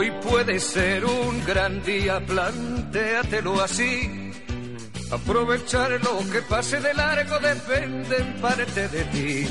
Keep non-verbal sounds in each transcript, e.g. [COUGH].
Hoy puede ser un gran día, plantéatelo así. Aprovechar lo que pase de largo depende en parte de ti.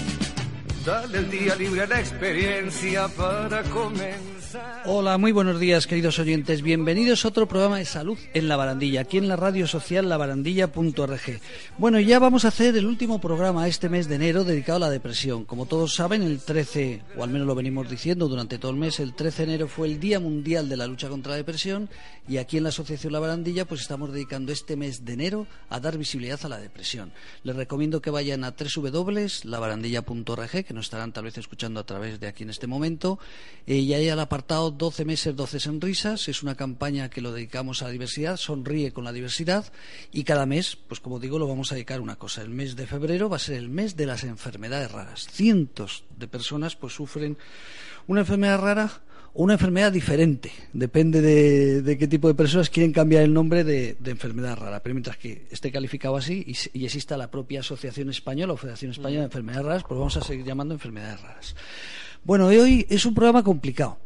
Dale el día libre a la experiencia para comenzar. Hola, muy buenos días, queridos oyentes. Bienvenidos a otro programa de salud en la barandilla, aquí en la radio social labarandilla.org. Bueno, ya vamos a hacer el último programa este mes de enero dedicado a la depresión. Como todos saben, el 13, o al menos lo venimos diciendo durante todo el mes, el 13 de enero fue el Día Mundial de la Lucha contra la Depresión y aquí en la Asociación La Barandilla pues estamos dedicando este mes de enero a dar visibilidad a la depresión. Les recomiendo que vayan a www.labarandilla.org, que nos estarán tal vez escuchando a través de aquí en este momento, eh, y ahí a la 12 meses, 12 sonrisas. Es una campaña que lo dedicamos a la diversidad, sonríe con la diversidad. Y cada mes, pues como digo, lo vamos a dedicar a una cosa. El mes de febrero va a ser el mes de las enfermedades raras. Cientos de personas pues sufren una enfermedad rara o una enfermedad diferente. Depende de, qué tipo de personas quieren cambiar el nombre de, enfermedad rara. Pero mientras que esté calificado así y, y, exista la propia Asociación Española o Federación Española de Enfermedades Raras, pues vamos a seguir llamando enfermedades raras. Bueno, hoy es un programa complicado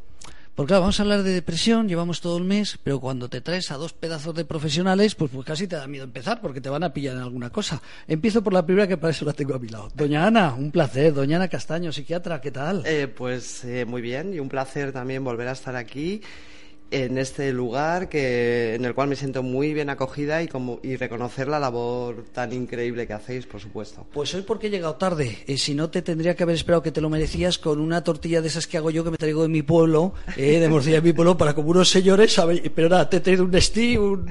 porque claro, vamos a hablar de depresión, llevamos todo el mes, pero cuando te traes a dos pedazos de profesionales, pues, pues casi te da miedo empezar, porque te van a pillar en alguna cosa. Empiezo por la primera que para eso la tengo a mi lado. Doña Ana, un placer. Doña Ana Castaño, psiquiatra, ¿qué tal? Eh, pues eh, muy bien, y un placer también volver a estar aquí en este lugar que, en el cual me siento muy bien acogida y, como, y reconocer la labor tan increíble que hacéis, por supuesto. Pues hoy porque he llegado tarde. Eh, si no, te tendría que haber esperado que te lo merecías con una tortilla de esas que hago yo que me traigo de mi pueblo, eh, de morcilla de mi pueblo, para como unos señores, pero nada, te he traído un Steve, un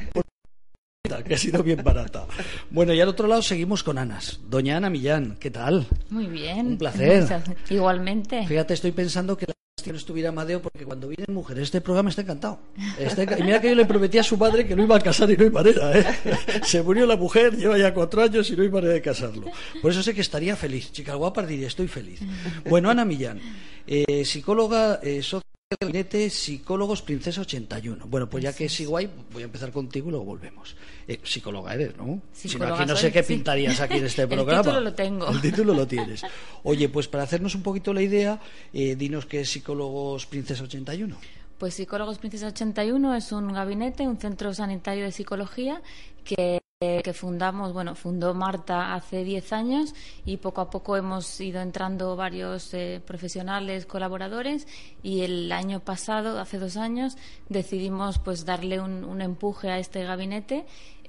que ha sido bien barata. Bueno, y al otro lado seguimos con Anas. Doña Ana Millán, ¿qué tal? Muy bien. Un placer. [LAUGHS] Igualmente. Fíjate, estoy pensando que que no estuviera Amadeo porque cuando vienen mujeres este programa está encantado. y mira que yo le prometí a su padre que no iba a casar y no hay manera. ¿eh? [LAUGHS] Se murió la mujer, lleva ya cuatro años y no hay manera de casarlo. Por eso sé que estaría feliz. Chica guapa diría, estoy feliz. Bueno, Ana Millán, eh, psicóloga, eh, gabinete Psicólogos Princesa 81. Bueno, pues ya que es igual, voy a empezar contigo y luego volvemos. Eh, psicóloga eres, ¿no? Si no, aquí no sé qué pintarías aquí en este [LAUGHS] programa. El título lo tengo. El título lo [LAUGHS] tienes. Oye, pues para hacernos un poquito la idea, eh, dinos qué es Psicólogos Princesa 81. Pues Psicólogos Princesa 81 es un gabinete, un centro sanitario de psicología que que fundamos, bueno, fundó Marta hace 10 años y poco a poco hemos ido entrando varios eh, profesionales, colaboradores y el año pasado, hace dos años, decidimos pues darle un, empuje a este gabinete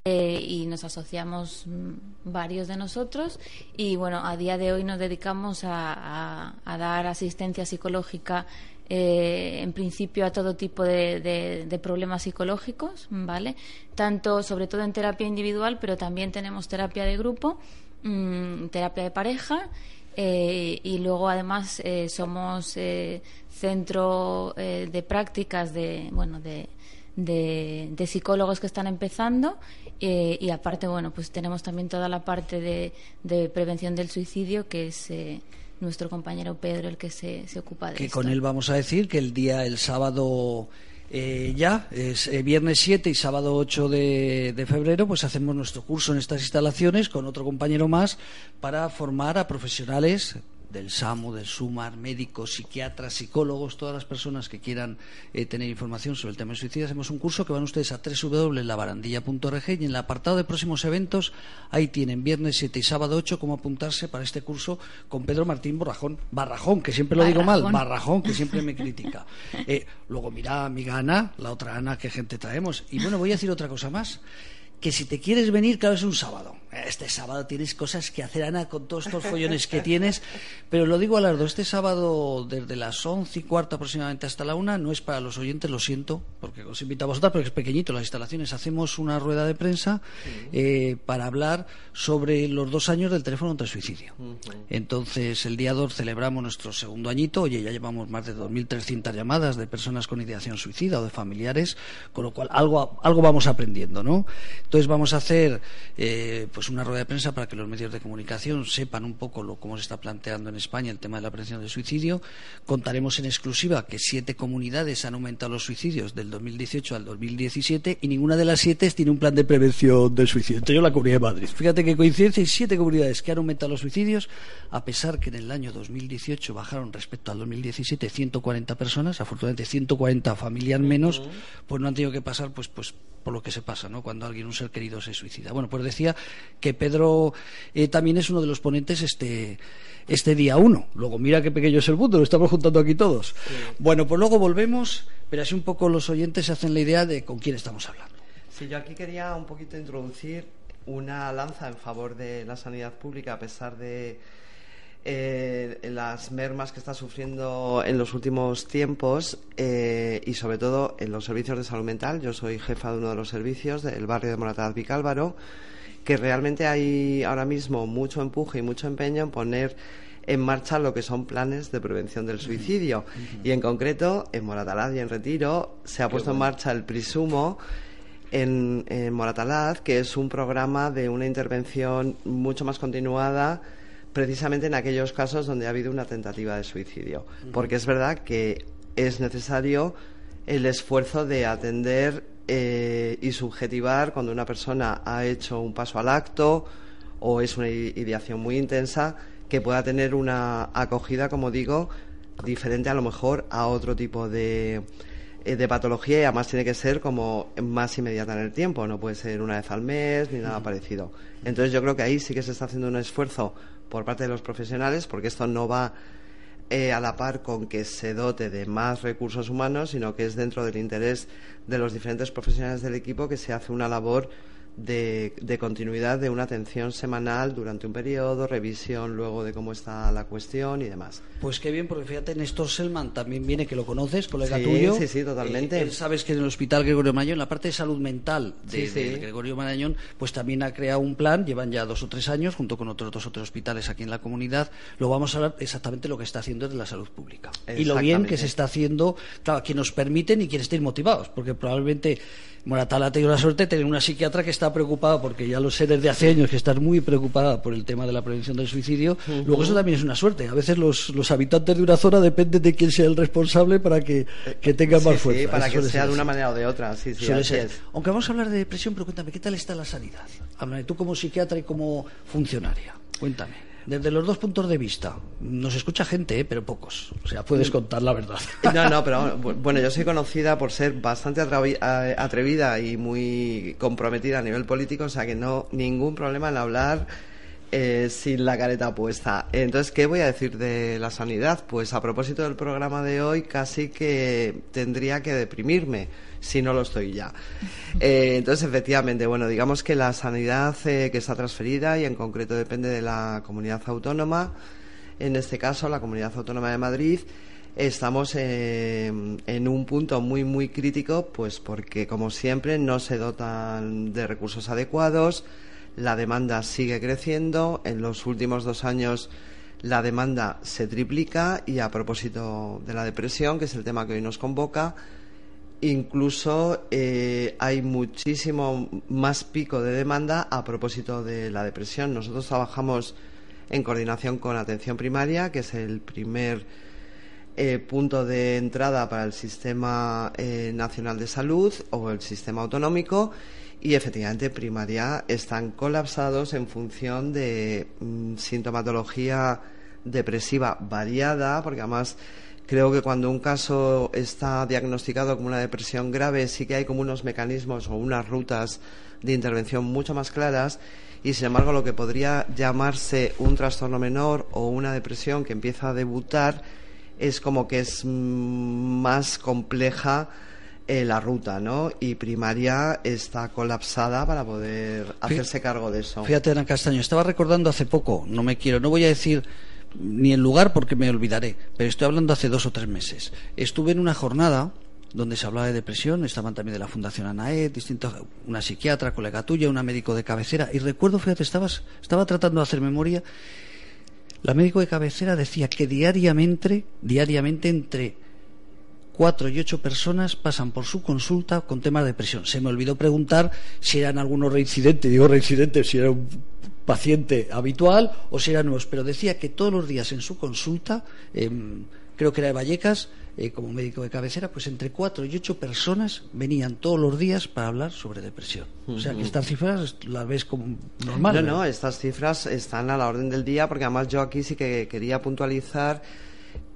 eh, y nos asociamos mm, varios de nosotros y bueno, a día de hoy nos dedicamos a dar asistencia psicológica eh, en principio a todo tipo de, problemas psicológicos, ¿vale? Tanto, sobre todo en terapia individual, pero también tenemos terapia de grupo, mm, terapia de pareja. Eh, y luego además eh, somos centro de prácticas de bueno de, de, psicólogos que están empezando y aparte bueno pues tenemos también toda la parte de, de prevención del suicidio que es nuestro compañero Pedro el que se, se ocupa de que con él vamos a decir que el día, el sábado eh, ya, es eh, viernes 7 y sábado 8 de, de, febrero, pues hacemos nuestro curso en estas instalaciones con otro compañero más para formar a profesionales del SAMU, del SUMAR, médicos, psiquiatras, psicólogos, todas las personas que quieran eh, tener información sobre el tema de suicidio, hacemos un curso que van ustedes a www.labarandilla.org y en el apartado de próximos eventos, ahí tienen viernes 7 y sábado 8 cómo apuntarse para este curso con Pedro Martín Borrajón, Barrajón, que siempre lo digo mal, Barrajón, que siempre me [LAUGHS] critica. Eh, luego mira amiga Ana, la otra Ana, qué gente traemos. Y bueno, voy a decir otra cosa más que si te quieres venir, claro, es un sábado. Este sábado tienes cosas que hacer, Ana, con todos estos follones que tienes. Pero lo digo a las dos, este sábado, desde las once y cuarto aproximadamente hasta la una, no es para los oyentes, lo siento, porque os invitamos a vosotros, porque es pequeñito las instalaciones. Hacemos una rueda de prensa eh, para hablar sobre los dos años del teléfono contra el suicidio. Entonces, el día 2 celebramos nuestro segundo añito. Oye, ya llevamos más de 2.300 llamadas de personas con ideación suicida o de familiares, con lo cual algo, algo vamos aprendiendo, ¿no? Entonces vamos a hacer, eh, pues pues una rueda de prensa para que los medios de comunicación sepan un poco lo, cómo se está planteando en España el tema de la prevención del suicidio. Contaremos en exclusiva que siete comunidades han aumentado los suicidios del 2018 al 2017 y ninguna de las siete tiene un plan de prevención del suicidio. Entre ellos la Comunidad de Madrid. Fíjate que coincidencia hay siete comunidades que han aumentado los suicidios, a pesar que en el año 2018 bajaron respecto al 2017 140 personas, afortunadamente 140 familias menos, pues no han tenido que pasar pues, pues por lo que se pasa, ¿no? Cuando alguien, un ser querido, se suicida. Bueno, pues decía que Pedro eh, también es uno de los ponentes este, este día uno. Luego, mira qué pequeño es el mundo, lo estamos juntando aquí todos. Bueno, pues luego volvemos, pero así un poco los oyentes se hacen la idea de con quién estamos hablando. Sí, yo aquí quería un poquito introducir una lanza en favor de la sanidad pública, a pesar de eh, las mermas que está sufriendo en los últimos tiempos eh, y sobre todo en los servicios de salud mental. Yo soy jefa de uno de los servicios del barrio de Morataz Vicálvaro, que realmente hay ahora mismo mucho empuje y mucho empeño en poner en marcha lo que son planes de prevención del suicidio. Y en concreto, en Moratalaz y en Retiro se ha puesto en marcha el Prisumo en, en Moratalaz, que es un programa de una intervención mucho más continuada precisamente en aquellos casos donde ha habido una tentativa de suicidio. Porque es verdad que es necesario el esfuerzo de atender eh, y subjetivar cuando una persona ha hecho un paso al acto o es una ideación muy intensa que pueda tener una acogida, como digo, diferente a lo mejor a otro tipo de, eh, de patología y además tiene que ser como más inmediata en el tiempo, no puede ser una vez al mes ni nada parecido. Entonces yo creo que ahí sí que se está haciendo un esfuerzo por parte de los profesionales, porque esto no va eh, a la par con que se dote de más recursos humanos, sino que es dentro del interés de los diferentes profesionales del equipo que se hace una labor de, continuidad de una atención semanal durante un periodo, revisión luego de cómo está la cuestión y demás. Pues qué bien, porque fíjate, Néstor Selman también viene, que lo conoces, colega tuyo. Sí, sí, totalmente. Eh, sabes que en el Hospital Gregorio Marañón, la parte de salud mental de, Gregorio Marañón, pues también ha creado un plan, llevan ya dos o tres años, junto con otros dos o tres hospitales aquí en la comunidad. Lo vamos a hablar exactamente lo que está haciendo de la salud pública. Y lo bien que se está haciendo, claro, que nos permiten y quienes estén motivados, porque probablemente Moratala ha tenido la suerte de tener una psiquiatra que está preocupada, porque ya lo sé desde hace años que está muy preocupada por el tema de la prevención del suicidio. Luego eso también es una suerte. A veces los, los, habitantes de una zona dependen de quién sea el responsable para que, que tengan más fuerza. Sí, para que sea de una manera o de otra. Sí, sí, Aunque vamos a hablar de depresión, pero cuéntame, ¿qué tal está la sanidad? Háblame tú como psiquiatra y como funcionaria. Cuéntame. Desde los dos puntos de vista. Nos escucha gente, ¿eh? pero pocos. O sea, puedes contar la verdad. [LAUGHS] No, no, pero [LAUGHS] bueno, yo soy conocida por ser bastante atrevida y muy comprometida a nivel político, o sea que no, ningún problema en hablar eh, sin la careta puesta. Entonces, ¿qué voy a decir de la sanidad? Pues a propósito del programa de hoy, casi que tendría que deprimirme, si no lo estoy ya. [LAUGHS] Eh, entonces, efectivamente, bueno, digamos que la sanidad eh, que está transferida y en concreto depende de la comunidad autónoma, en este caso la comunidad autónoma de Madrid, estamos en un punto muy, muy crítico, pues porque, como siempre, no se dotan de recursos adecuados la demanda sigue creciendo. En los últimos dos años la demanda se triplica y a propósito de la depresión, que es el tema que hoy nos convoca, incluso eh, hay muchísimo más pico de demanda a propósito de la depresión. Nosotros trabajamos en coordinación con atención primaria, que es el primer eh, punto de entrada para el sistema eh, nacional de salud o el sistema autonómico y efectivamente primaria están colapsados en función de mm, sintomatología depresiva variada, porque además creo que cuando un caso está diagnosticado como una depresión grave sí que hay como unos mecanismos o unas rutas de intervención mucho más claras y sin embargo lo que podría llamarse un trastorno menor o una depresión que empieza a debutar es como que es mm, más compleja eh, la ruta, ¿no? Y primaria está colapsada para poder hacerse cargo de eso. Fíjate, Ana Castaño, estaba recordando hace poco, no me quiero, no voy a decir ni el lugar porque me olvidaré, pero estoy hablando hace dos o tres meses. Estuve en una jornada donde se hablaba de depresión, estaban también de la Fundación ANAE, distintos, una psiquiatra, colega tuya, una médico de cabecera, y recuerdo, fíjate, estabas, estaba tratando de hacer memoria, la médico de cabecera decía que diariamente, diariamente entre cuatro y ocho personas pasan por su consulta con temas de depresión. Se me olvidó preguntar si eran algunos reincidentes, digo reincidentes, si era un paciente habitual o si eran nuevos, pero decía que todos los días en su consulta, em, creo que era de Vallecas, eh, como médico de cabecera, pues entre cuatro y ocho personas venían todos los días para hablar sobre depresión. O sea que estas cifras las ves como normales. No, no, estas cifras están a la orden del día porque además yo aquí sí que quería puntualizar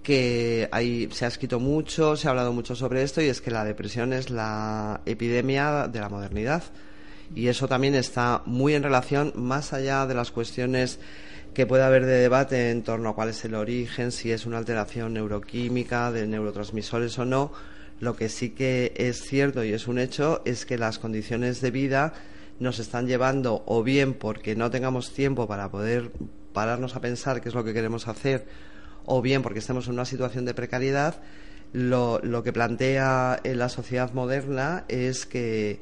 que hay, se ha escrito mucho, se ha hablado mucho sobre esto y es que la depresión es la epidemia de la modernidad. Y eso también está muy en relación, más allá de las cuestiones que puede haber de debate en torno a cuál es el origen, si es una alteración neuroquímica de neurotransmisores o no. Lo que sí que es cierto y es un hecho es que las condiciones de vida nos están llevando o bien porque no tengamos tiempo para poder pararnos a pensar qué es lo que queremos hacer o bien porque estemos en una situación de precariedad, lo, lo que plantea en la sociedad moderna es que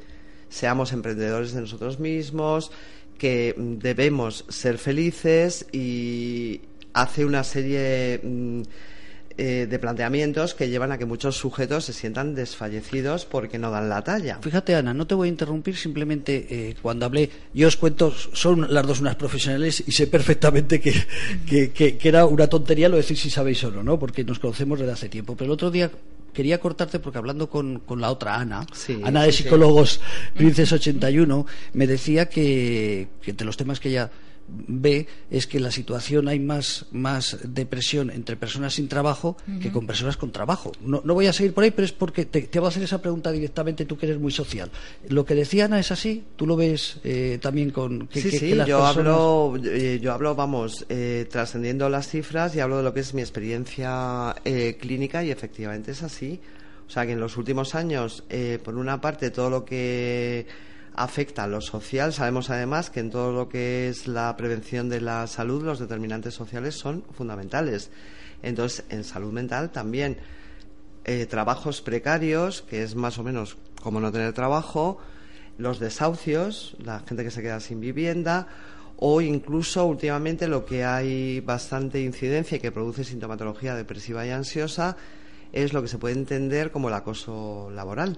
seamos emprendedores de nosotros mismos, que debemos ser felices y hace una serie mm, eh, de planteamientos que llevan a que muchos sujetos se sientan desfallecidos porque no dan la talla. Fíjate, Ana, no te voy a interrumpir, simplemente eh, cuando hablé, yo os cuento, son las dos unas profesionales y sé perfectamente que, que, era una tontería lo decir si sabéis o no, ¿no? Porque nos conocemos desde hace tiempo. Pero el otro día quería cortarte porque hablando con, con la otra Ana, Ana de Psicólogos Princes 81, me decía que, que entre los temas que ella ve es que la situación hay más, más depresión entre personas sin trabajo que con personas con trabajo. No, no, voy a seguir por ahí, pero es porque te, te, voy a hacer esa pregunta directamente, tú que eres muy social. Lo que decía Ana es así, tú lo ves eh, también con... Que, sí, sí, yo, hablo, eh, yo hablo, vamos, eh, trascendiendo las cifras y hablo de lo que es mi experiencia eh, clínica y efectivamente es así. O sea que en los últimos años, eh, por una parte, todo lo que afecta a lo social. Sabemos además que en todo lo que es la prevención de la salud los determinantes sociales son fundamentales. Entonces, en salud mental también eh, trabajos precarios, que es más o menos como no tener trabajo, los desahucios, la gente que se queda sin vivienda, o incluso últimamente lo que hay bastante incidencia y que produce sintomatología depresiva y ansiosa es lo que se puede entender como el acoso laboral.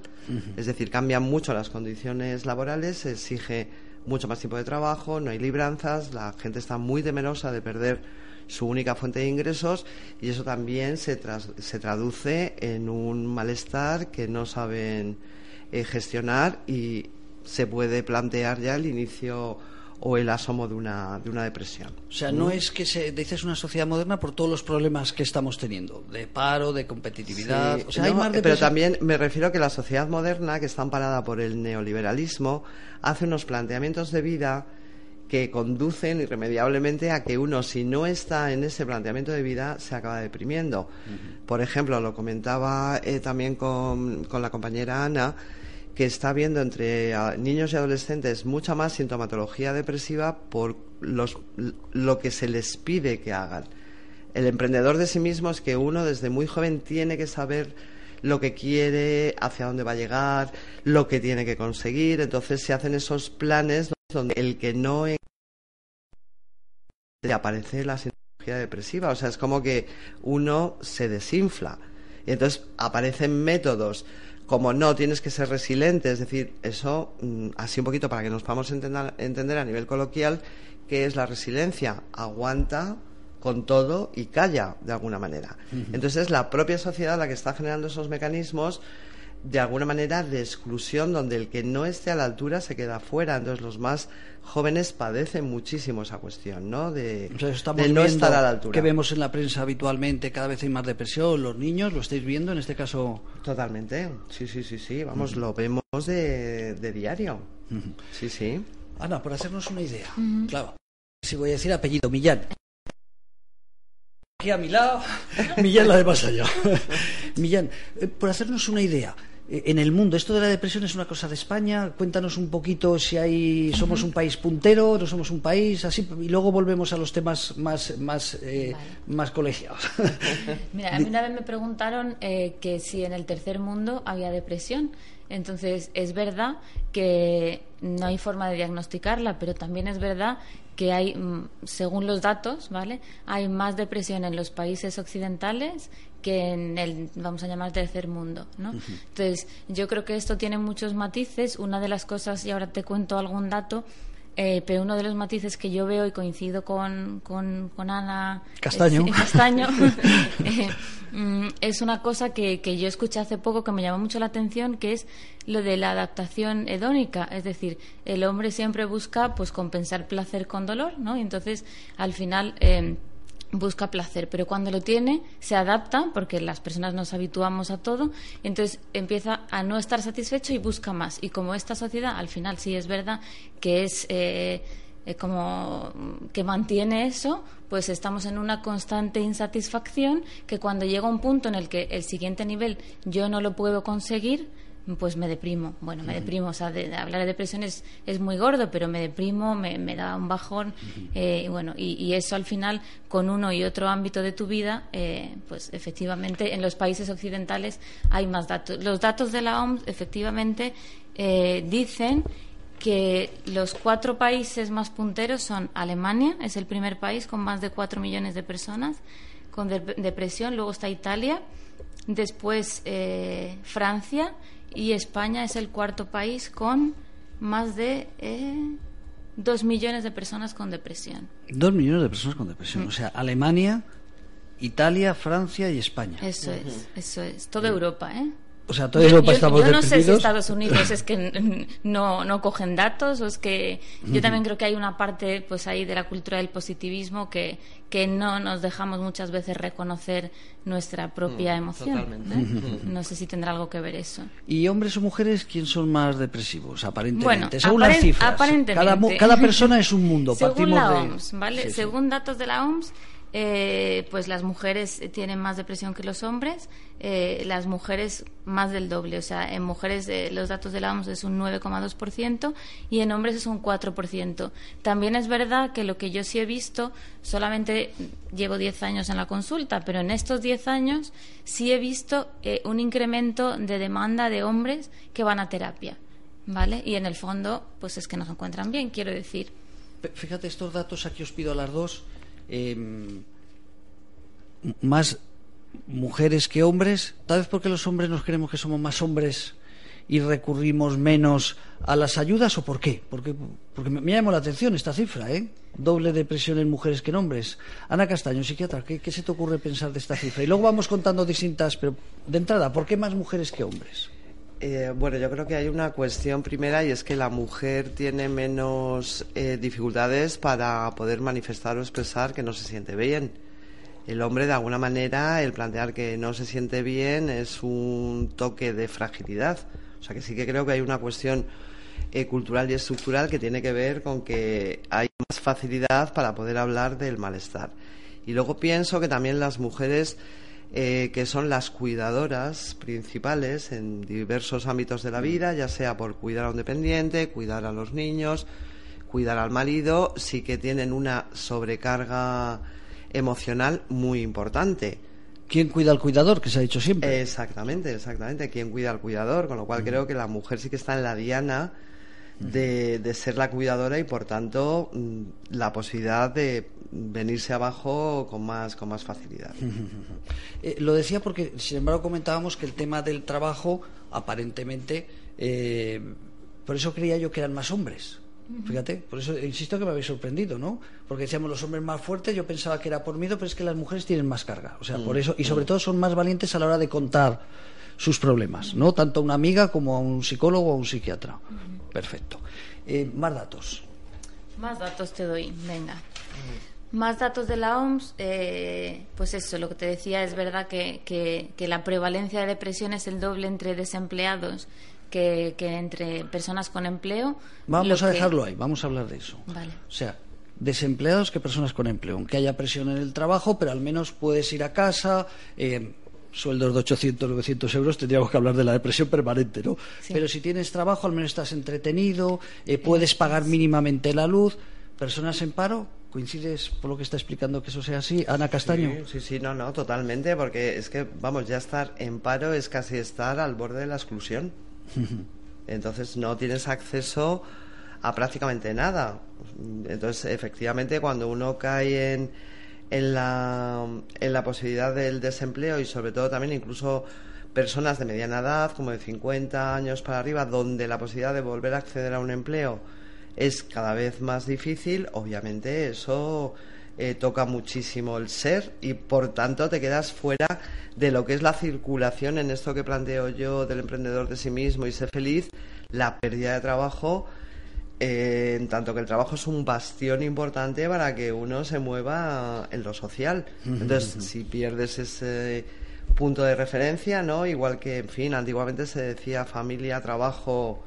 Es decir, cambian mucho las condiciones laborales, se exige mucho más tiempo de trabajo, no hay libranzas, la gente está muy temerosa de perder su única fuente de ingresos y eso también se, se traduce en un malestar que no saben eh, gestionar y se puede plantear ya el inicio o el asomo de una, de una depresión. O sea, no es que se dices una sociedad moderna por todos los problemas que estamos teniendo, de paro, de competitividad. o sea, hay más pero también me refiero a que la sociedad moderna, que está amparada por el neoliberalismo, hace unos planteamientos de vida que conducen irremediablemente a que uno, si no está en ese planteamiento de vida, se acaba deprimiendo. Por ejemplo, lo comentaba eh, también con, con la compañera Ana, que está habiendo entre ah, niños y adolescentes mucha más sintomatología depresiva por los, lo que se les pide que hagan. El emprendedor de sí mismo es que uno desde muy joven tiene que saber lo que quiere, hacia dónde va a llegar, lo que tiene que conseguir. Entonces se hacen esos planes donde el que no aparece la sintomatología depresiva. O sea, es como que uno se desinfla. Y entonces aparecen métodos como no, tienes que ser resiliente, es decir, eso, mm, así un poquito para que nos podamos entender, entender a nivel coloquial, qué es la resiliencia. Aguanta con todo y calla de alguna manera. Entonces es la propia sociedad la que está generando esos mecanismos de alguna manera de exclusión donde el que no esté a la altura se queda fuera. Entonces los más jóvenes padecen muchísimo esa cuestión, ¿no? De, no estar a la altura. Que vemos en la prensa habitualmente, cada vez hay más depresión, los niños, ¿lo estáis viendo en este caso? Totalmente, sí, sí, sí, sí, vamos, lo vemos de, diario. Sí, sí. Ana, por hacernos una idea, claro, si voy a decir apellido, Millán. Aquí a mi lado, [LAUGHS] Millán la de más [LAUGHS] allá. Millán, eh, por hacernos una idea, eh, en el mundo. Esto de la depresión es una cosa de España. Cuéntanos un poquito si hay, somos un país puntero, no somos un país, así, y luego volvemos a los temas más, más, eh, más colegiados. [LAUGHS] Mira, a mí una vez me preguntaron eh, que si en el tercer mundo había depresión. Entonces, es verdad que no hay forma de diagnosticarla, pero también es verdad que hay, mm, según los datos, ¿vale? Hay más depresión en los países occidentales que en el, vamos a llamar, tercer mundo, ¿no? Entonces, yo creo que esto tiene muchos matices. Una de las cosas, y ahora te cuento algún dato, eh, pero uno de los matices que yo veo y coincido con, con, Ana Castaño, [LAUGHS] [LAUGHS] [LAUGHS] eh, mm, es una cosa que, que, yo escuché hace poco que me llamó mucho la atención, que es lo de la adaptación hedónica. Es decir, el hombre siempre busca pues compensar placer con dolor, ¿no? Y entonces, al final... Busca placer, pero cuando lo tiene se adapta, porque las personas nos habituamos a todo, entonces empieza a no estar satisfecho y busca más. Y como esta sociedad, al final sí es verdad que es eh, eh, como que mantiene eso, pues estamos en una constante insatisfacción que cuando llega un punto en el que el siguiente nivel yo no lo puedo conseguir, pues me deprimo. Bueno, me deprimo. O sea, de, hablar de depresión es, muy gordo, pero me deprimo, me, da un bajón. Eh, y bueno, y, eso al final, con uno y otro ámbito de tu vida, eh, pues efectivamente en los países occidentales hay más datos. Los datos de la OMS, efectivamente, eh, dicen que los cuatro países más punteros son Alemania, es el primer país con más de cuatro millones de personas con depresión, luego está Italia, después Francia y España es el cuarto país con más de eh, dos millones de personas con depresión. Dos millones de personas con depresión. Mm. O sea, Alemania, Italia, Francia y España. Eso es, eso es. Toda Europa, ¿eh? O sea, toda Europa estamos Yo no sé si Estados Unidos [LAUGHS] es que no, no cogen datos o es que yo también creo que hay una parte pues ahí de la cultura del positivismo que, que no nos dejamos muchas veces reconocer nuestra propia mm, emoción. ¿eh? [LAUGHS] No sé si tendrá algo que ver eso. ¿Y hombres o mujeres quién son más depresivos? Aparentemente, según las cifras. Cada, [LAUGHS] persona es un mundo. Según la OMS, ¿vale? Según datos de la OMS, eh, pues las mujeres tienen más depresión que los hombres, eh, las mujeres más del doble. O sea, en mujeres eh, los datos de la OMS es un 9,2% y en hombres es un 4%. También es verdad que lo que yo sí he visto, solamente llevo 10 años en la consulta, pero en estos 10 años sí he visto un incremento de demanda de hombres que van a terapia. ¿Vale? Y en el fondo, pues es que no se encuentran bien, quiero decir. Fíjate, estos datos aquí os pido a las dos Em, más mujeres que hombres, tal vez porque los hombres nos creemos que somos más hombres y recurrimos menos a las ayudas o por qué? Porque, porque me, llama la atención esta cifra, ¿eh? Doble depresión en mujeres que en hombres. Ana Castaño, psiquiatra, ¿qué, ¿qué, se te ocurre pensar de esta cifra? Y luego vamos contando distintas, pero de entrada, ¿por qué más mujeres que hombres? Eh, bueno, yo creo que hay una cuestión primera y es que la mujer tiene menos eh, dificultades para poder manifestar o expresar que no se siente bien. El hombre, de alguna manera, el plantear que no se siente bien es un toque de fragilidad. O sea que sí que creo que hay una cuestión eh, cultural y estructural que tiene que ver con que hay más facilidad para poder hablar del malestar. Y luego pienso que también las mujeres eh, que son las cuidadoras principales en diversos ámbitos de la vida, ya sea por cuidar a un dependiente, cuidar a los niños, cuidar al marido, sí que tienen una sobrecarga emocional muy importante. ¿Quién cuida al cuidador? Que se ha dicho siempre. Exactamente, exactamente. ¿Quién cuida al cuidador? Con lo cual creo que la mujer sí que está en la diana de, de, ser la cuidadora y por tanto mm, la posibilidad de venirse abajo con más, con más facilidad. [LAUGHS] Eh, lo decía porque, sin embargo, comentábamos que el tema del trabajo, aparentemente, eh, por eso creía yo que eran más hombres. Fíjate, por eso insisto que me habéis sorprendido, ¿no? Porque decíamos los hombres más fuertes, yo pensaba que era por miedo, pero es que las mujeres tienen más carga. O sea, por mm, eso, y sobre mm. todo son más valientes a la hora de contar sus problemas, ¿no? Tanto a una amiga como a un psicólogo o a un psiquiatra. Perfecto. Eh, más datos. Más datos te doy, venga. Más datos de la OMS, eh, pues eso, lo que te decía, es verdad que, que, la prevalencia de depresión es el doble entre desempleados que, entre personas con empleo. Vamos a dejarlo ahí, vamos a hablar de eso. Vale. O sea, desempleados que personas con empleo, aunque haya presión en el trabajo, pero al menos puedes ir a casa. Eh, sueldos de 800, 900 euros, tendríamos que hablar de la depresión permanente, ¿no? Pero si tienes trabajo, al menos estás entretenido, eh, puedes pagar mínimamente la luz. Personas en paro, ¿Coincides por lo que está explicando que eso sea así? Ana Castaño. Sí, sí, no, no, totalmente, porque es que, vamos, ya estar en paro es casi estar al borde de la exclusión. [LAUGHS] Entonces no tienes acceso a prácticamente nada. Entonces, efectivamente, cuando uno cae en, en, la, en la posibilidad del desempleo y sobre todo también incluso personas de mediana edad, como de 50 años para arriba, donde la posibilidad de volver a acceder a un empleo es cada vez más difícil, obviamente eso eh, toca muchísimo el ser y por tanto te quedas fuera de lo que es la circulación en esto que planteo yo del emprendedor de sí mismo y ser feliz, la pérdida de trabajo, eh, en tanto que el trabajo es un bastión importante para que uno se mueva en lo social. Entonces, si pierdes ese punto de referencia, ¿no? Igual que, en fin, antiguamente se decía familia, trabajo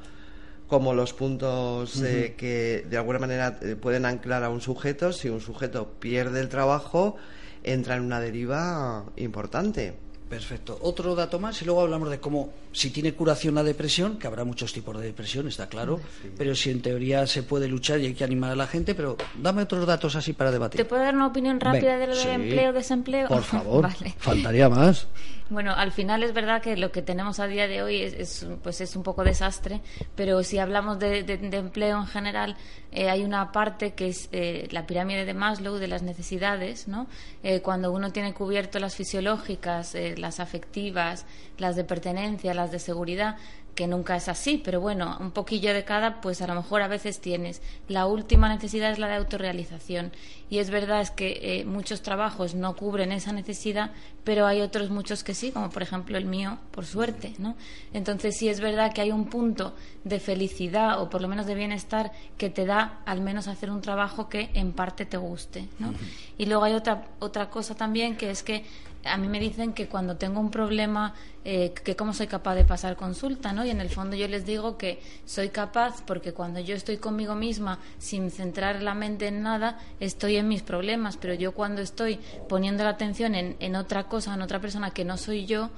como los puntos eh, que de alguna manera eh, pueden anclar a un sujeto. Si un sujeto pierde el trabajo, entra en una deriva importante. Perfecto. Otro dato más y luego hablamos de cómo, si tiene curación la depresión, que habrá muchos tipos de depresión, está claro, pero si en teoría se puede luchar y hay que animar a la gente, pero dame otros datos así para debatir. ¿Te puedo dar una opinión rápida de lo de empleo-desempleo? Por [LAUGHS] favor, faltaría más. Bueno, al final es verdad que lo que tenemos a día de hoy es, pues es un poco desastre, pero si hablamos de, empleo en general, eh, hay una parte que es eh, la pirámide de Maslow de las necesidades, ¿no? Eh, cuando uno tiene cubierto las fisiológicas, las afectivas, las de pertenencia, las de seguridad, que nunca es así, pero bueno, un poquillo de cada, pues a lo mejor a veces tienes. La última necesidad es la de autorrealización. Y es verdad es que eh, muchos trabajos no cubren esa necesidad, pero hay otros muchos que sí, como por ejemplo el mío, por suerte, ¿no? Entonces sí es verdad que hay un punto de felicidad o por lo menos de bienestar que te da al menos hacer un trabajo que en parte te guste, ¿no? Y luego hay otra otra cosa también que es que a mí me dicen que cuando tengo un problema, eh, que cómo soy capaz de pasar consulta, ¿no? Y en el fondo yo les digo que soy capaz porque cuando yo estoy conmigo misma sin centrar la mente en nada, estoy en mis problemas, pero yo cuando estoy poniendo la atención en, en otra cosa, en otra persona que no soy yo,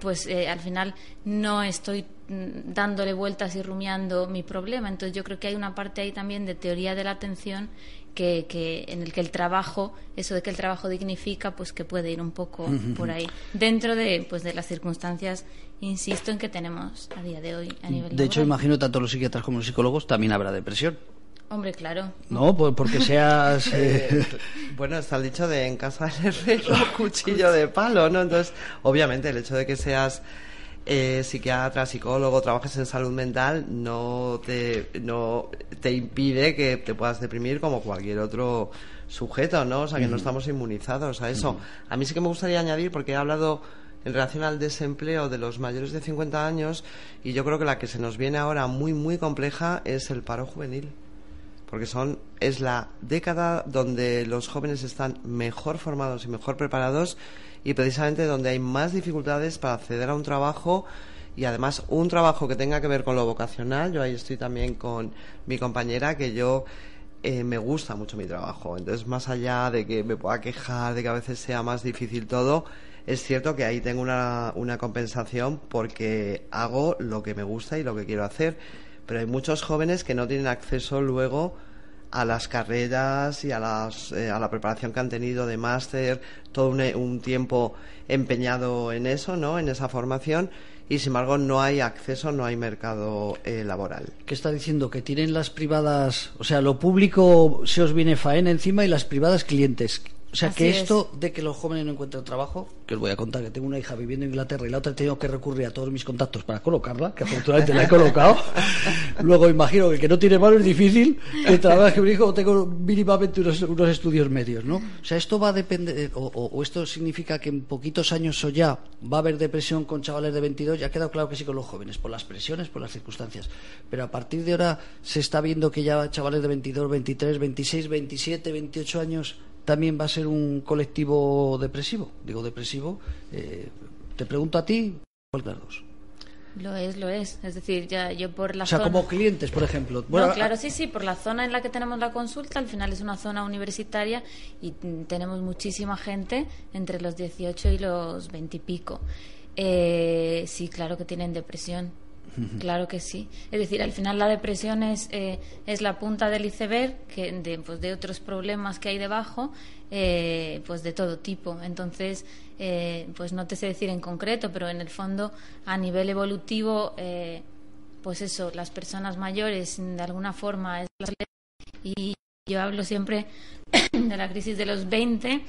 pues eh, al final no estoy mm, dándole vueltas y rumiando mi problema. Entonces yo creo que hay una parte ahí también de teoría de la atención que, que, en el que el trabajo, eso de que el trabajo dignifica, pues que puede ir un poco por ahí, dentro de, pues de las circunstancias, insisto, en que tenemos a día de hoy a nivel De hecho, imagino tanto los psiquiatras como los psicólogos también habrá depresión. Hombre, claro. No, porque seas... [LAUGHS] Eh, bueno, está el dicho de en casa del herrero, cuchillo de palo, ¿no? Entonces, obviamente, el hecho de que seas eh, psiquiatra, psicólogo, trabajes en salud mental, no te, no te impide que te puedas deprimir como cualquier otro sujeto, ¿no? O sea, que no estamos inmunizados a eso. A mí sí que me gustaría añadir, porque he hablado en relación al desempleo de los mayores de 50 años, y yo creo que la que se nos viene ahora muy, muy compleja es el paro juvenil. Porque son, es la década donde los jóvenes están mejor formados y mejor preparados y precisamente donde hay más dificultades para acceder a un trabajo y además un trabajo que tenga que ver con lo vocacional. Yo ahí estoy también con mi compañera que yo eh, me gusta mucho mi trabajo. Entonces, más allá de que me pueda quejar, de que a veces sea más difícil todo, es cierto que ahí tengo una, una compensación porque hago lo que me gusta y lo que quiero hacer. Pero hay muchos jóvenes que no tienen acceso luego a las carreras y a, las, eh, a la preparación que han tenido de máster, todo un, tiempo empeñado en eso, ¿no? En esa formación y sin embargo no hay acceso, no hay mercado eh, laboral. ¿Qué está diciendo? Que tienen las privadas, o sea, lo público se os viene faena encima y las privadas clientes. O sea, que esto de que los jóvenes no encuentren trabajo, que os voy a contar que tengo una hija viviendo en Inglaterra y la otra he tenido que recurrir a todos mis contactos para colocarla, que afortunadamente la he colocado. [LAUGHS] Luego imagino que el que no tiene mano es difícil que trabaje un hijo o tengo mínimamente unos, estudios medios, ¿no? O sea, esto va a depender, o, esto significa que en poquitos años o ya va a haber depresión con chavales de 22, ya ha quedado claro que sí con los jóvenes, por las presiones, por las circunstancias. Pero a partir de ahora se está viendo que ya chavales de 22, 23, 26, 27, 28 años también va a ser un colectivo depresivo. Digo depresivo. Eh, te pregunto a ti, ¿cuál de las dos? Lo es, lo es. Es decir, ya yo por la O sea, como clientes, por ejemplo. Bueno, claro, sí, sí. Por la zona en la que tenemos la consulta, al final es una zona universitaria y tenemos muchísima gente entre los 18 y los 20 y pico. Eh, sí, claro que tienen depresión Claro que sí. Es decir, al final la depresión es, eh, es la punta del iceberg que de, pues, de otros problemas que hay debajo, eh, pues de todo tipo. Entonces, eh, pues no te sé decir en concreto, pero en el fondo, a nivel evolutivo, pues eso, las personas mayores de alguna forma es y yo hablo siempre [COUGHS] de la crisis de los 20,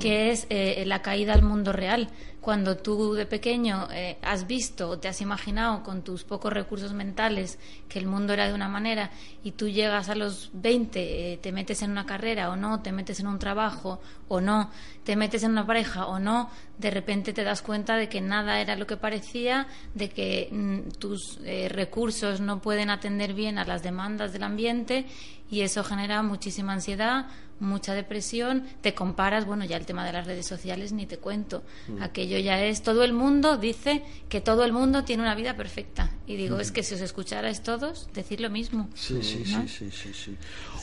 que es eh, la caída al mundo real. Cuando tú de pequeño eh, has visto o te has imaginado con tus pocos recursos mentales que el mundo era de una manera y tú llegas a los 20, eh, te metes en una carrera o no, te metes en un trabajo o no, te metes en una pareja o no, de repente te das cuenta de que nada era lo que parecía, de que mm, tus recursos no pueden atender bien a las demandas del ambiente y eso genera muchísima ansiedad, mucha depresión, te comparas, bueno, ya el tema de las redes sociales ni te cuento. Mm. Aquello ya es, todo el mundo dice que todo el mundo tiene una vida perfecta. Y digo, es mm. que si os escucharais todos, decir lo mismo. Sí, sí, sí, sí, sí,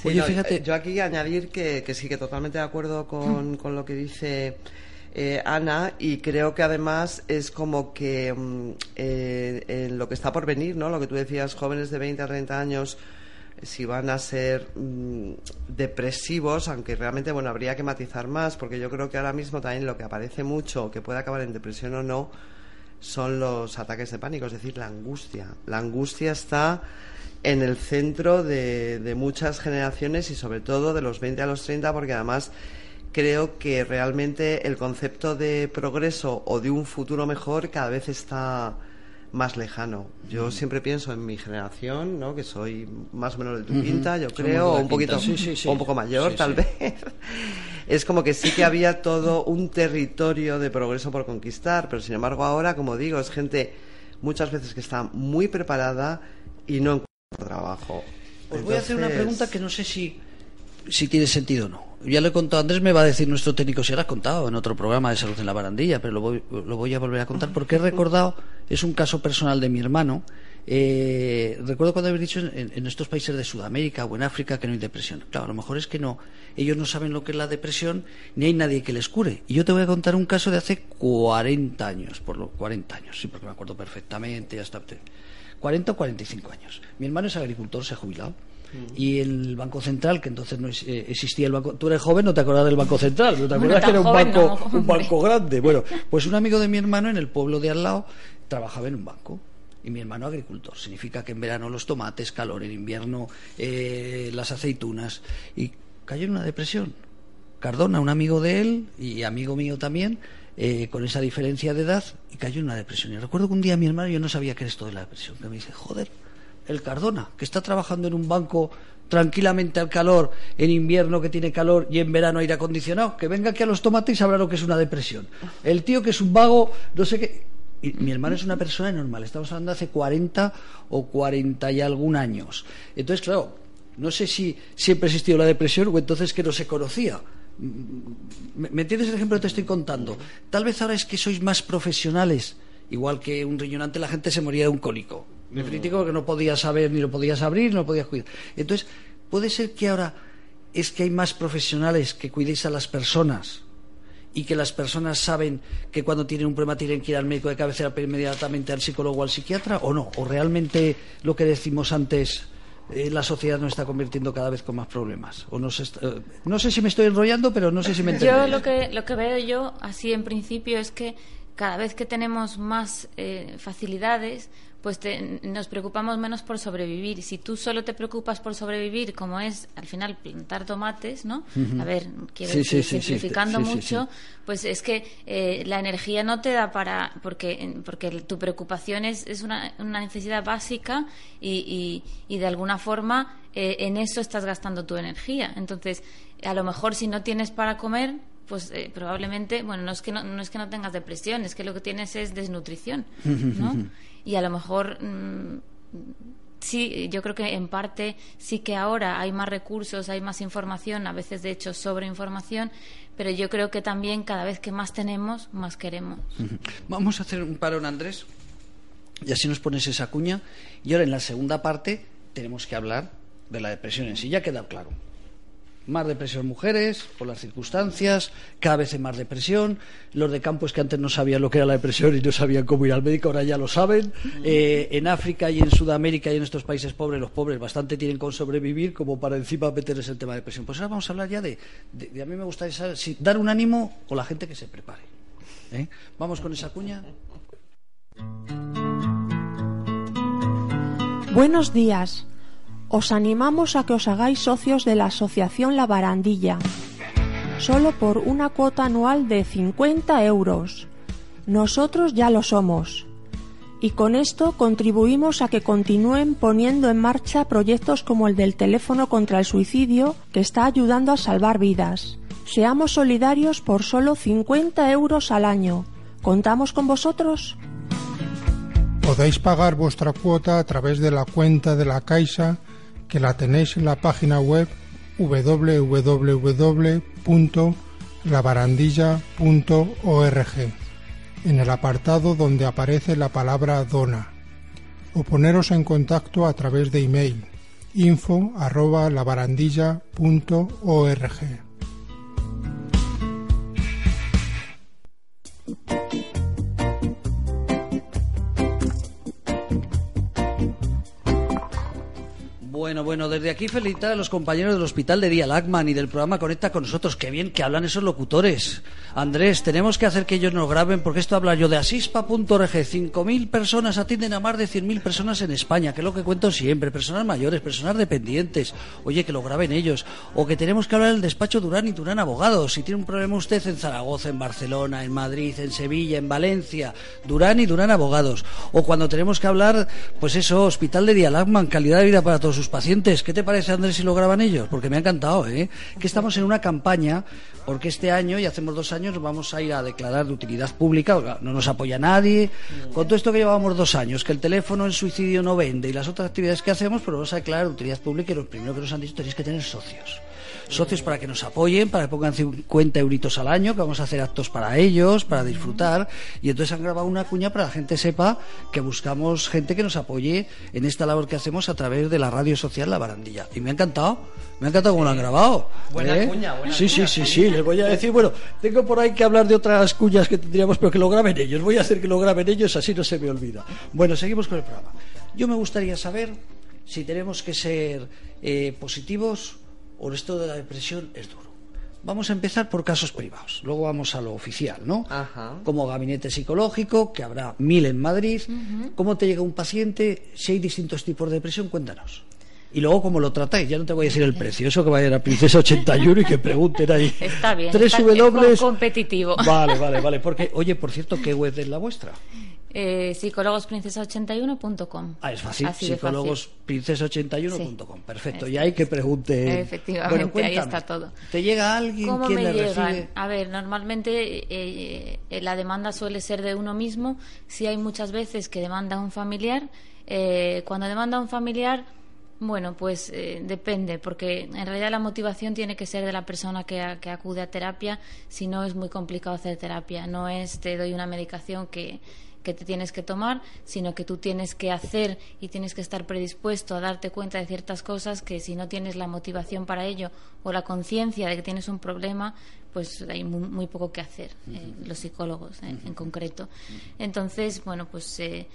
Oye, fíjate. Eh, yo aquí añadir que, que, sí, que totalmente de acuerdo con, con lo que dice. Eh, Ana, y creo que además es como que mm, eh, en lo que está por venir, ¿no? Lo que tú decías, jóvenes de 20 a 30 años si van a ser mm, depresivos, aunque realmente bueno habría que matizar más, porque yo creo que ahora mismo también lo que aparece mucho, que puede acabar en depresión o no, son los ataques de pánico, es decir, la angustia. La angustia está en el centro de, de muchas generaciones y sobre todo de los 20 a los 30, porque además creo que realmente el concepto de progreso o de un futuro mejor cada vez está más lejano. Yo mm. siempre pienso en mi generación, ¿no? que soy más o menos de tu pinta, yo creo, o un poquito o un poco mayor tal vez. [LAUGHS] es como que sí que había todo un territorio de progreso por conquistar, pero sin embargo ahora, como digo, es gente muchas veces que está muy preparada y no encuentra trabajo. Os voy a hacer una pregunta que no sé si, si tiene sentido o no ya le he contado, Andrés me va a decir nuestro técnico si lo has contado en otro programa de salud en la barandilla, pero lo voy, lo voy a volver a contar porque he recordado, es un caso personal de mi hermano. Eh, recuerdo cuando habéis dicho en, estos países de Sudamérica o en África que no hay depresión. Claro, a lo mejor es que no. Ellos no saben lo que es la depresión ni hay nadie que les cure. Y yo te voy a contar un caso de hace 40 años, por lo 40 años, sí, porque me acuerdo perfectamente, hasta 40 o 45 años. Mi hermano es agricultor, se ha jubilado y el Banco Central, que entonces no eh, existía el Banco. Tú eres joven, no te acuerdas del Banco Central, no te acuerdas que era un banco, un banco grande. Bueno, pues un amigo de mi hermano en el pueblo de al lado trabajaba en un banco. Y mi hermano agricultor. Significa que en verano los tomates, calor, en invierno eh, las aceitunas. Y cayó en una depresión. Cardona, un amigo de él y amigo mío también, eh, con esa diferencia de edad, y cayó en una depresión. Y recuerdo que un día mi hermano, yo no sabía qué era esto de la depresión, que me dice, joder, el Cardona, que está trabajando en un banco tranquilamente al calor, en invierno que tiene calor y en verano aire acondicionado, que venga aquí a los tomates y sabrá lo que es una depresión. El tío que es un vago, no sé qué. Y mi hermano es una persona normal, estamos hablando de hace 40 o 40 y algún años. Entonces, claro, no sé si siempre ha existido la depresión o entonces que no se conocía. ¿Me entiendes el ejemplo que te estoy contando? Tal vez ahora es que sois más profesionales, igual que un riñonante la gente se moría de un cólico Definitivo que no podías saber ni lo podías abrir, no lo podías cuidar. Entonces, puede ser que ahora es que hay más profesionales que cuidéis a las personas y que las personas saben que cuando tienen un problema tienen que ir al médico de cabecera pero inmediatamente al psicólogo o al psiquiatra o no o realmente lo que decimos antes eh, la sociedad nos está convirtiendo cada vez con más problemas o no, eh, no sé si me estoy enrollando pero no sé si me [LAUGHS] entendéis. yo lo que lo que veo yo así en principio es que cada vez que tenemos más eh, facilidades pues nos preocupamos menos por sobrevivir. Si tú solo te preocupas por sobrevivir, como es al final plantar tomates, ¿no? A ver, quiero decir, simplificando mucho, pues es que eh, la energía no te da para. porque, porque tu preocupación es, es una, una necesidad básica y, y, de alguna forma eh, en eso estás gastando tu energía. Entonces, a lo mejor si no tienes para comer, pues eh, probablemente, bueno, no es, que no, no es que no tengas depresión, es que lo que tienes es desnutrición, ¿no? y a lo mejor mm, sí, yo creo que en parte sí que ahora hay más recursos, hay más información, a veces de hecho sobre información, pero yo creo que también cada vez que más tenemos, más queremos. Vamos a hacer un parón, Andrés, y así nos pones esa cuña. Y ahora en la segunda parte tenemos que hablar de la depresión en sí, ya queda claro más depresión mujeres, por las circunstancias, cada vez hay más depresión. Los de campo es que antes no sabían lo que era la depresión y no sabían cómo ir al médico, ahora ya lo saben. Eh, en África y en Sudamérica y en estos países pobres, los pobres bastante tienen con sobrevivir como para encima meterles el tema de depresión. Pues ahora vamos a hablar ya de, a mí me gustaría saber si dar un ánimo o la gente que se prepare. ¿eh? Vamos con esa cuña. Buenos días. Os animamos a que os hagáis socios de la Asociación La Barandilla, solo por una cuota anual de 50 euros. Nosotros ya lo somos. Y con esto contribuimos a que continúen poniendo en marcha proyectos como el del teléfono contra el suicidio, que está ayudando a salvar vidas. Seamos solidarios por solo 50 euros al año. ¿Contamos con vosotros? Podéis pagar vuestra cuota a través de la cuenta de la Caixa que la tenéis en la página web www.labarandilla.org en el apartado donde aparece la palabra dona o poneros en contacto a través de email info arroba labarandilla.org. Bueno, bueno, desde aquí felicitar a los compañeros del Hospital de Día Lagman y del programa Conecta con nosotros. Qué bien que hablan esos locutores. Andrés, tenemos que hacer que ellos nos graben porque esto habla yo de asispa.org. 5.000 personas atienden a más de 100.000 personas en España, que es lo que cuento siempre. Personas mayores, personas dependientes. Oye, que lo graben ellos. O que tenemos que hablar del despacho Durán y Durán Abogados. Si tiene un problema usted en Zaragoza, en Barcelona, en Madrid, en Sevilla, en Valencia, Durán y Durán Abogados. O cuando tenemos que hablar, pues eso, Hospital de Día Lagman, calidad de vida para todos sus pacientes. ¿Qué te parece, Andrés, si lo graban ellos? Porque me ha encantado, ¿eh? Que estamos en una campaña, porque este año, y hacemos dos años, vamos a ir a declarar de utilidad pública, no nos apoya nadie. Con todo esto que llevamos dos años, que el teléfono en suicidio no vende y las otras actividades que hacemos, pues vamos a declarar de utilidad pública y lo primero que nos han dicho tenéis que tener socios socios para que nos apoyen, para que pongan 50 euritos al año, que vamos a hacer actos para ellos, para disfrutar. Y entonces han grabado una cuña para que la gente sepa que buscamos gente que nos apoye en esta labor que hacemos a través de la radio social La Barandilla. Y me ha encantado, me ha encantado cómo lo han grabado. Buena ¿eh? cuña, buena Sí, sí, cuña. sí, sí, les voy a decir, bueno, tengo por ahí que hablar de otras cuñas que tendríamos, pero que lo graben ellos. Voy a hacer que lo graben ellos, así no se me olvida. Bueno, seguimos con el programa. Yo me gustaría saber si tenemos que ser eh, positivos o esto de la depresión es duro. Vamos a empezar por casos privados, luego vamos a lo oficial, ¿no? Ajá. Como gabinete psicológico, que habrá mil en Madrid. ¿Cómo te llega un paciente? Si hay distintos tipos de depresión, cuéntanos. Y luego, ¿cómo lo tratáis? Ya no te voy a decir el precio, eso que vayan a Princesa 81 y que pregunten ahí. [LAUGHS] Está bien. Tres está W. com- competitivo. Vale, vale, vale. Porque, oye, por cierto, ¿qué web es la vuestra? Eh, psicólogosprincesa81.com. Ah, es fácil. Así de fácil. Psicólogosprincesa81.com. Perfecto. Y hay que pregunte. Efectivamente, Bueno, ahí está todo. ¿Te llega alguien? ¿Cómo ¿Quién me recibe? A ver, normalmente eh, eh, la demanda suele ser de uno mismo. Sí hay muchas veces que demanda un familiar. Eh, cuando demanda un familiar, bueno, pues eh, depende, porque en realidad la motivación tiene que ser de la persona que, a- que acude a terapia. Si no, es muy complicado hacer terapia. No es te doy una medicación que que te tienes que tomar, sino que tú tienes que hacer y tienes que estar predispuesto a darte cuenta de ciertas cosas que si no tienes la motivación para ello o la conciencia de que tienes un problema, pues hay muy, muy poco que hacer, eh, los psicólogos eh, en concreto. Entonces, bueno, pues eh,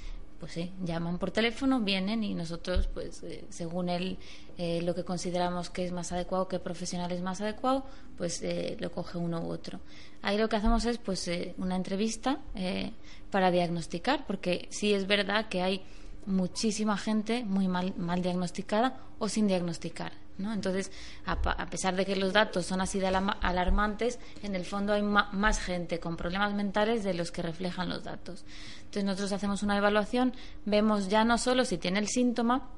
pues sí, llaman por teléfono, vienen y nosotros, pues eh, según eh, lo que consideramos que es más adecuado, que profesional es más adecuado, pues eh, lo coge uno u otro. Ahí lo que hacemos es pues una entrevista eh, para diagnosticar, porque sí es verdad que hay muchísima gente muy mal, mal diagnosticada o sin diagnosticar. ¿no? Entonces, a, a pesar de que los datos son así de alarmantes, en el fondo hay ma- más gente con problemas mentales de los que reflejan los datos. Entonces, nosotros hacemos una evaluación, vemos ya no solo si tiene el síntoma,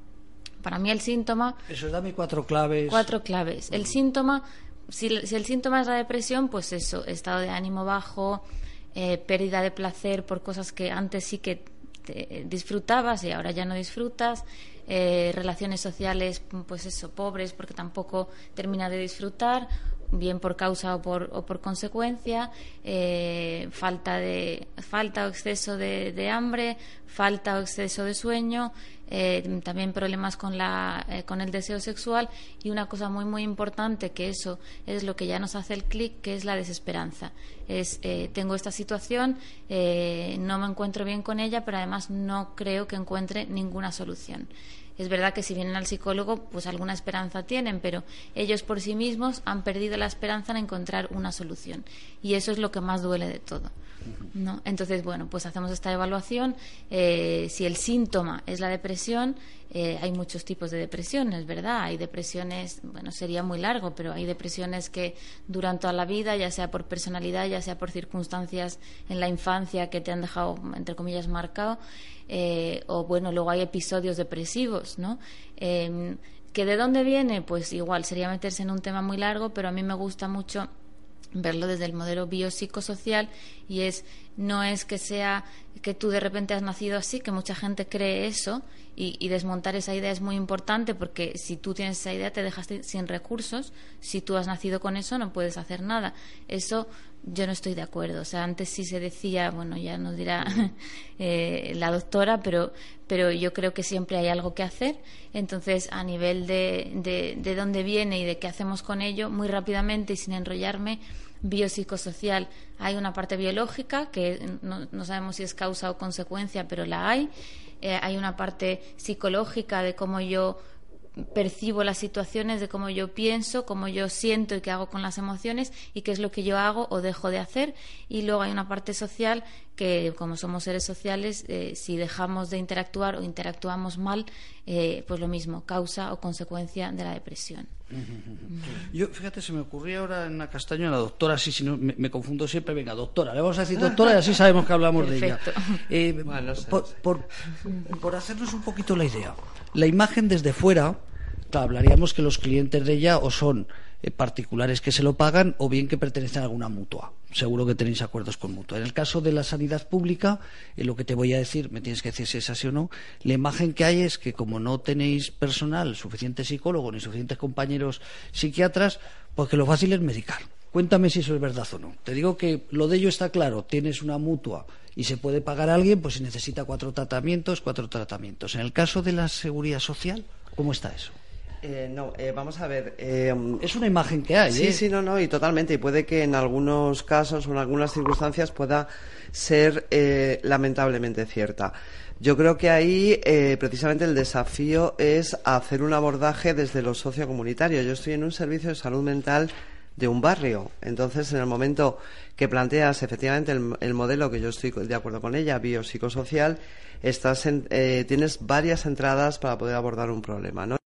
para mí el síntoma Eso, dame cuatro claves. Cuatro claves. El síntoma, si, si el síntoma es la depresión, pues eso, estado de ánimo bajo, eh, pérdida de placer por cosas que antes sí que disfrutabas y ahora ya no disfrutas, eh, relaciones sociales, pues eso, pobres porque tampoco termina de disfrutar, bien por causa o por, o por consecuencia, eh, falta de falta o exceso de, de hambre, falta o exceso de sueño, también problemas con la eh, con el deseo sexual y una cosa muy muy importante que eso es lo que ya nos hace el clic que es la desesperanza es eh, tengo esta situación eh, no me encuentro bien con ella pero además no creo que encuentre ninguna solución Es verdad que si vienen al psicólogo, pues alguna esperanza tienen, pero ellos por sí mismos han perdido la esperanza en encontrar una solución. Y eso es lo que más duele de todo. ¿no? Entonces, bueno, pues hacemos esta evaluación. Eh, si el síntoma es la depresión, hay muchos tipos de depresiones, ¿verdad? Hay depresiones, bueno, sería muy largo, pero hay depresiones que duran toda la vida, ya sea por personalidad, ya sea por circunstancias en la infancia que te han dejado, entre comillas, marcado, eh, o bueno, luego hay episodios depresivos, ¿no? Em, ¿Que de dónde viene? Pues igual, sería meterse en un tema muy largo, pero a mí me gusta mucho verlo desde el modelo biopsicosocial y es no es que sea que tú de repente has nacido así, que mucha gente cree eso y, desmontar esa idea es muy importante porque si tú tienes esa idea te dejas sin recursos, si tú has nacido con eso no puedes hacer nada. Eso yo no estoy de acuerdo. O sea, antes sí se decía, bueno, ya nos dirá [LAUGHS] eh, la doctora, pero, pero yo creo que siempre hay algo que hacer. Entonces, a nivel de, de, de dónde viene y de qué hacemos con ello, muy rápidamente y sin enrollarme, biopsicosocial hay una parte biológica que no, sabemos si es causa o consecuencia, pero la hay. Eh, hay una parte psicológica de cómo yo percibo las situaciones, de cómo yo pienso, cómo yo siento y qué hago con las emociones y qué es lo que yo hago o dejo de hacer. Y luego hay una parte social que, como somos seres sociales, eh, si dejamos de interactuar o interactuamos mal, eh, pues lo mismo, causa o consecuencia de la depresión. Yo, fíjate, se me ocurría ahora en la castaña la doctora, sí, si no, me, confundo siempre, venga, doctora, le vamos a decir doctora y así sabemos que hablamos de ella. Eh, por, por hacernos un poquito la idea, la imagen desde fuera hablaríamos que los clientes de ella o son eh, particulares que se lo pagan o bien que pertenecen a alguna mutua. Seguro que tenéis acuerdos con mutua. En el caso de la sanidad pública, en lo que te voy a decir, me tienes que decir si es así o no, la imagen que hay es que como no tenéis personal, suficiente psicólogo ni suficientes compañeros psiquiatras, pues que lo fácil es medicar. Cuéntame si eso es verdad o no. Te digo que lo de ello está claro. Tienes una mutua y se puede pagar a alguien, pues si necesita cuatro tratamientos, cuatro tratamientos. En el caso de la seguridad social, ¿cómo está eso? Eh, no, eh, vamos a ver. Eh, es una imagen que hay. Sí, sí, no, no, y totalmente. Y puede que en algunos casos o en algunas circunstancias pueda ser lamentablemente cierta. Yo creo que ahí precisamente el desafío es hacer un abordaje desde lo sociocomunitario. Yo estoy en un servicio de salud mental de un barrio. Entonces, en el momento que planteas efectivamente el, modelo que yo estoy de acuerdo con ella, biopsicosocial, estás tienes varias entradas para poder abordar un problema, ¿no?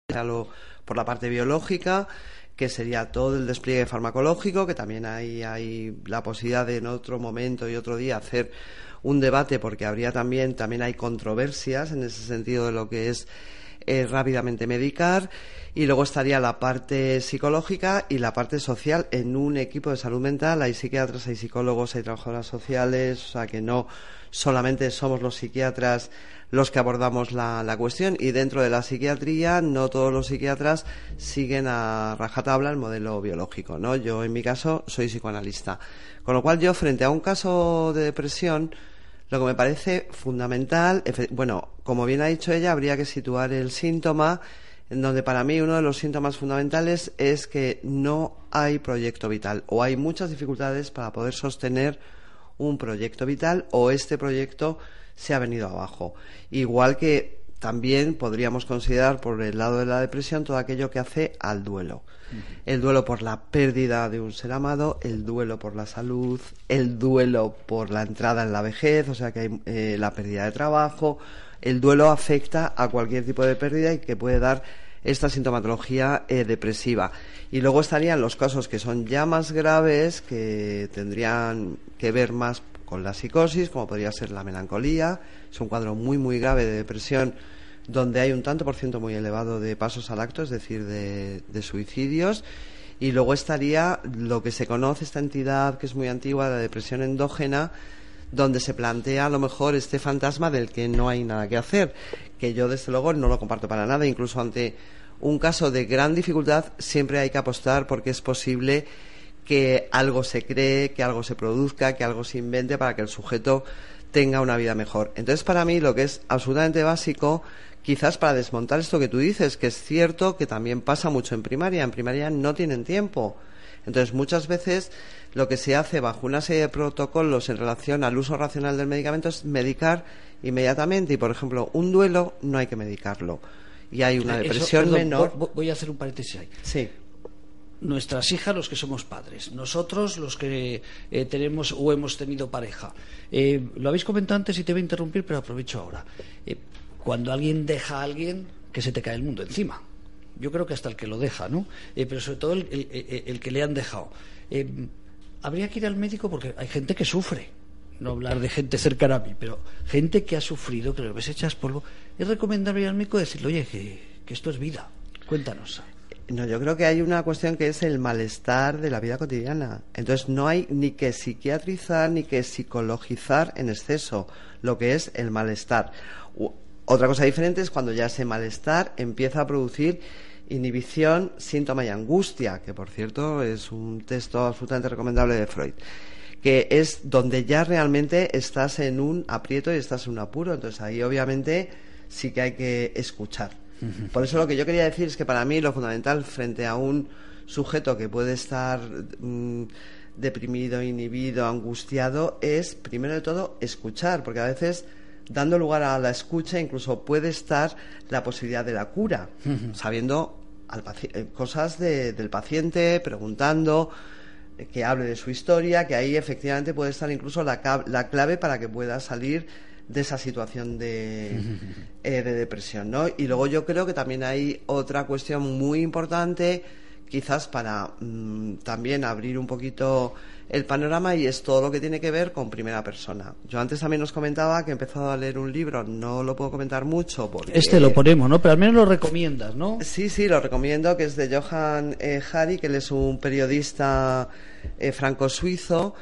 Por la parte biológica, que sería todo el despliegue farmacológico, que también hay, hay la posibilidad de en otro momento y otro día hacer un debate, porque habría también, también hay controversias en ese sentido de lo que es eh, rápidamente medicar. Y luego estaría la parte psicológica y la parte social en un equipo de salud mental. Hay psiquiatras, hay psicólogos, hay trabajadoras sociales, o sea que no solamente somos los psiquiatras los que abordamos la, la, cuestión y dentro de la psiquiatría no todos los psiquiatras siguen a rajatabla el modelo biológico, ¿no? Yo en mi caso soy psicoanalista. Con lo cual yo frente a un caso de depresión lo que me parece fundamental, bueno, como bien ha dicho ella, habría que situar el síntoma en donde para mí uno de los síntomas fundamentales es que no hay proyecto vital o hay muchas dificultades para poder sostener un proyecto vital o este proyecto se ha venido abajo. Igual que también podríamos considerar por el lado de la depresión todo aquello que hace al duelo. El duelo por la pérdida de un ser amado, el duelo por la salud, el duelo por la entrada en la vejez, o sea que hay eh, la pérdida de trabajo. El duelo afecta a cualquier tipo de pérdida y que puede dar esta sintomatología eh, depresiva. Y luego estarían los casos que son ya más graves, que tendrían que ver más con la psicosis, como podría ser la melancolía. Es un cuadro muy, muy grave de depresión donde hay un tanto por ciento muy elevado de pasos al acto, es decir, de, suicidios. Y luego estaría lo que se conoce, esta entidad que es muy antigua, la depresión endógena, donde se plantea a lo mejor este fantasma del que no hay nada que hacer, que yo desde luego no lo comparto para nada, incluso ante un caso de gran dificultad siempre hay que apostar porque es posible que algo se cree, que algo se produzca, que algo se invente para que el sujeto tenga una vida mejor. Entonces, para mí, lo que es absolutamente básico, quizás para desmontar esto que tú dices, que es cierto que también pasa mucho en primaria, en primaria no tienen tiempo. Entonces, muchas veces lo que se hace bajo una serie de protocolos en relación al uso racional del medicamento es medicar inmediatamente. Y, por ejemplo, un duelo no hay que medicarlo. y hay una Eso, depresión perdón, menor. vo- Voy a hacer un paréntesis ahí. Sí. nuestras hijas los que somos padres, nosotros los que eh, tenemos o hemos tenido pareja. Eh, lo habéis comentado antes y te voy a interrumpir, pero aprovecho ahora. Eh, cuando alguien deja a alguien, que se te cae el mundo encima. Yo creo que hasta el que lo deja, ¿no? Pero sobre todo el, el- el- el que le han dejado. Eh, habría que ir al médico porque hay gente que sufre. No hablar de gente cercana a mí, pero gente que ha sufrido, que lo ves echas polvo. Es recomendable ir al médico y decirle, oye, que, que esto es vida. Cuéntanos. No, yo creo que hay una cuestión que es el malestar de la vida cotidiana. Entonces no hay ni que psiquiatrizar ni que psicologizar en exceso lo que es el malestar. U- Otra cosa diferente es cuando ya ese malestar empieza a producir inhibición, síntoma y angustia, que por cierto es un texto absolutamente recomendable de Freud, que es donde ya realmente estás en un aprieto y estás en un apuro. Entonces ahí obviamente sí que hay que escuchar. Por eso lo que yo quería decir es que para mí lo fundamental frente a un sujeto que puede estar mm, deprimido, inhibido, angustiado, es primero de todo escuchar, porque a veces dando lugar a la escucha incluso puede estar la posibilidad de la cura, sabiendo al paci- eh, cosas de- del paciente, preguntando, eh, que hable de su historia, que ahí efectivamente puede estar incluso la, la clave para que pueda salir de esa situación de, [LAUGHS] eh, de depresión, ¿no? Y luego yo creo que también hay otra cuestión muy importante, quizás para mm, también abrir un poquito el panorama y es todo lo que tiene que ver con primera persona. Yo antes también os comentaba que he empezado a leer un libro, no lo puedo comentar mucho porque... Este lo ponemos, ¿no? Pero al menos lo recomiendas, ¿no? Sí, sí, lo recomiendo, que es de Johan eh, Hari, que él es un periodista eh, franco-suizo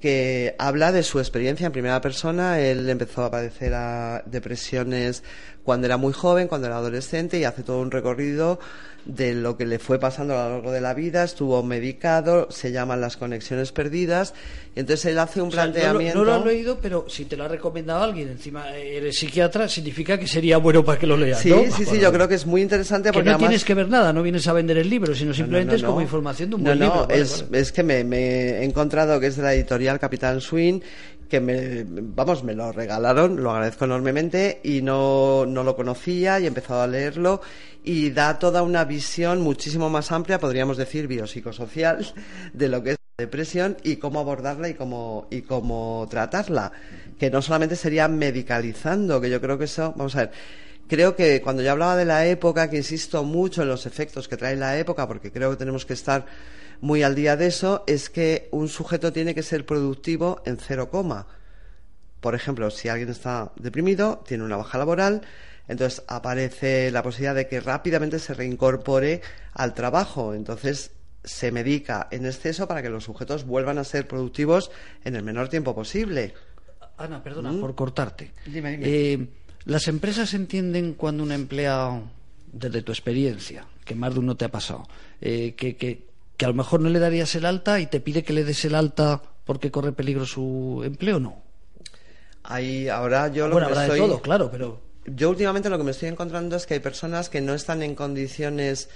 que habla de su experiencia en primera persona. Él empezó a padecer a depresiones cuando era muy joven, cuando era adolescente, y hace todo un recorrido de lo que le fue pasando a lo largo de la vida. Estuvo medicado, se llaman las conexiones perdidas, y entonces él hace un O sea, no lo- planteamiento. no, lo, has leído, pero si te lo ha recomendado alguien, encima eres psiquiatra, significa que sería bueno para que lo leas, Sí, ¿no? sí, sí, yo creo que es muy interesante Que porque no además- tienes que ver nada, no vienes a vender el libro, sino simplemente No, no, es como no. información de un No, buen no, libro. Vale, es, vale. es que me, me he encontrado que es de la editorial Capitán Swing, que me, vamos, me lo regalaron, lo agradezco enormemente y no, no lo conocía y he empezado a leerlo y da toda una visión muchísimo más amplia, podríamos decir biopsicosocial, [LAUGHS] de lo que es la depresión y cómo abordarla y cómo, y cómo tratarla. Que no solamente sería medicalizando, que yo creo que eso, vamos a ver, Creo que cuando yo hablaba de la época, que insisto mucho en los efectos que trae la época, porque creo que tenemos que estar muy al día de eso, es que un sujeto tiene que ser productivo en cero coma. Por ejemplo, si alguien está deprimido, tiene una baja laboral, entonces aparece la posibilidad de que rápidamente se reincorpore al trabajo. Entonces se medica en exceso para que los sujetos vuelvan a ser productivos en el menor tiempo posible. Ana, perdona ¿Mm? por cortarte. Dime, dime. Eh, las empresas entienden cuando un empleado, desde tu experiencia, que más de uno te ha pasado, eh, que, que, que a lo mejor no le darías el alta y te pide que le des el alta porque corre peligro su empleo, no. Ahí ahora yo lo bueno, que habrá estoy... de todo, claro, pero Yo últimamente lo que me estoy encontrando es que hay personas que no están en condiciones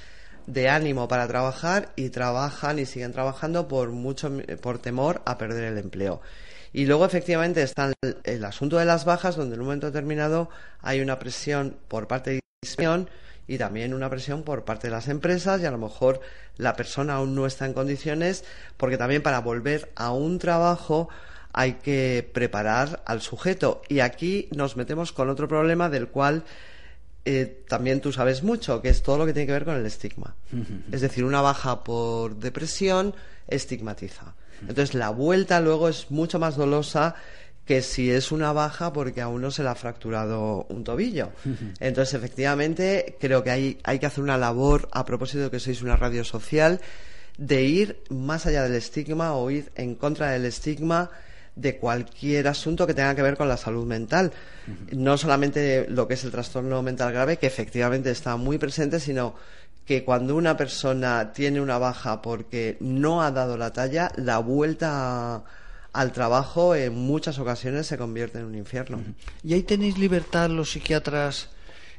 de ánimo para trabajar y trabajan y siguen trabajando por mucho por temor a perder el empleo. Y luego efectivamente está el, el asunto de las bajas donde en un momento determinado hay una presión por parte de la y también una presión por parte de las empresas y a lo mejor la persona aún no está en condiciones porque también para volver a un trabajo hay que preparar al sujeto. Y aquí nos metemos con otro problema del cual eh, también tú sabes mucho, que es todo lo que tiene que ver con el estigma. Es decir, una baja por depresión estigmatiza. Entonces la vuelta luego es mucho más dolosa que si es una baja porque a uno se le ha fracturado un tobillo. Entonces, efectivamente, creo que hay, hay que hacer una labor, a propósito de que sois una radio social, de ir más allá del estigma o ir en contra del estigma de cualquier asunto que tenga que ver con la salud mental. No solamente lo que es el trastorno mental grave, que efectivamente está muy presente, sino que cuando una persona tiene una baja porque no ha dado la talla, la vuelta a- al trabajo en muchas ocasiones se convierte en un infierno. Y ahí tenéis libertad los psiquiatras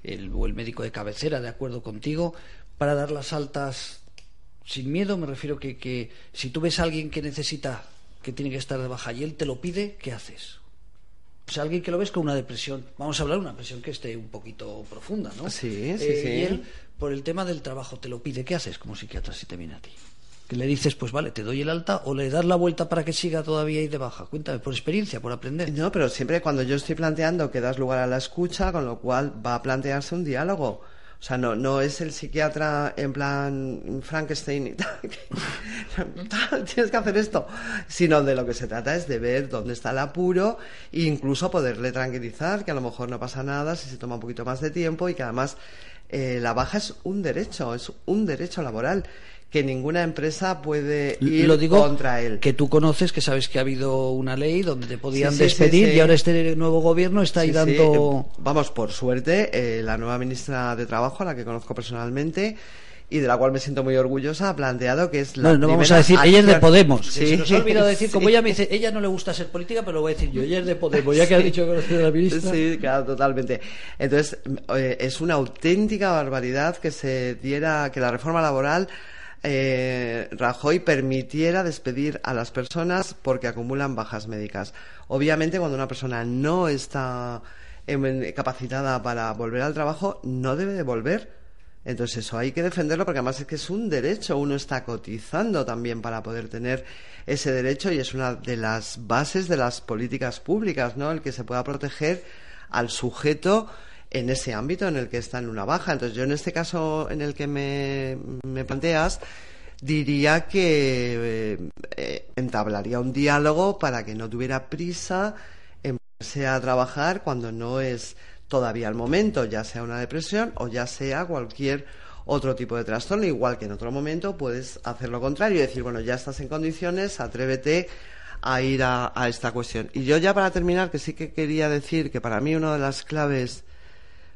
el, o el médico de cabecera, de acuerdo contigo, para dar las altas sin miedo. Me refiero que, que si tú ves a alguien que necesita, que tiene que estar de baja y él te lo pide, ¿qué haces? O sea, alguien que lo ves con una depresión. Vamos a hablar de una depresión que esté un poquito profunda, ¿no? Sí, sí, Eh, sí. Y él, por el tema del trabajo, te lo pide. ¿Qué haces como psiquiatra si te viene a ti? Que le dices, pues vale, te doy el alta o le das la vuelta para que siga todavía ahí de baja. Cuéntame, por experiencia, por aprender. No, pero siempre cuando yo estoy planteando que das lugar a la escucha, con lo cual va a plantearse un diálogo. O sea, no, no es el psiquiatra en plan Frankenstein y tal, que, tal, [LAUGHS] [LAUGHS] tienes que hacer esto, sino de lo que se trata es de ver dónde está el apuro e incluso poderle tranquilizar, que a lo mejor no pasa nada si se toma un poquito más de tiempo y que además eh, la baja es un derecho, es un derecho laboral que ninguna empresa puede ir lo digo contra él. que tú conoces, que sabes que ha habido una ley donde te podían Sí, sí, despedir sí, y ahora este nuevo gobierno está ahí dando... eh, vamos, por suerte, eh, la nueva ministra de Trabajo, a la que conozco personalmente y de la cual me siento muy orgullosa, ha planteado que es la Bueno, no vamos a decir, ella es de acción- Podemos. Sí, Se nos ha olvidado decir, sí. como ella me dice, ella no le gusta ser política, pero lo voy a decir yo, ella es de Podemos, ya que ha dicho que a la ministra. Sí, claro, totalmente. Entonces, eh, es una auténtica barbaridad que se diera, que la reforma laboral eh, Rajoy permitiera despedir a las personas porque acumulan bajas médicas. Obviamente, cuando una persona no está capacitada para volver al trabajo, no debe de volver. Entonces eso hay que defenderlo porque además es que es un derecho, uno está cotizando también para poder tener ese derecho y es una de las bases de las políticas públicas, ¿no? El que se pueda proteger al sujeto en ese ámbito en el que está en una baja. Entonces yo en este caso en el que me, planteas diría que eh, entablaría un diálogo para que no tuviera prisa en ponerse a trabajar cuando no es todavía el momento, ya sea una depresión o ya sea cualquier otro tipo de trastorno, igual que en otro momento puedes hacer lo contrario y decir, bueno, ya estás en condiciones, atrévete a ir a, a esta cuestión. Y yo ya para terminar, que sí que quería decir que para mí una de las claves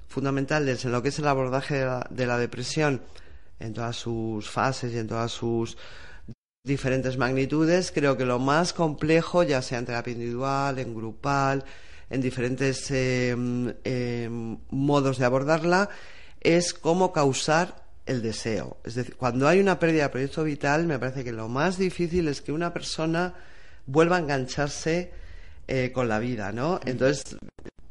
fundamentales en lo que es el abordaje de la, de la depresión, en todas sus fases y en todas sus diferentes magnitudes, creo que lo más complejo, ya sea en terapia individual, en grupal, en diferentes eh, eh, modos de abordarla, es cómo causar el deseo. Es decir, cuando hay una pérdida de proyecto vital, me parece que lo más difícil es que una persona vuelva a engancharse eh, con la vida, ¿no? Entonces,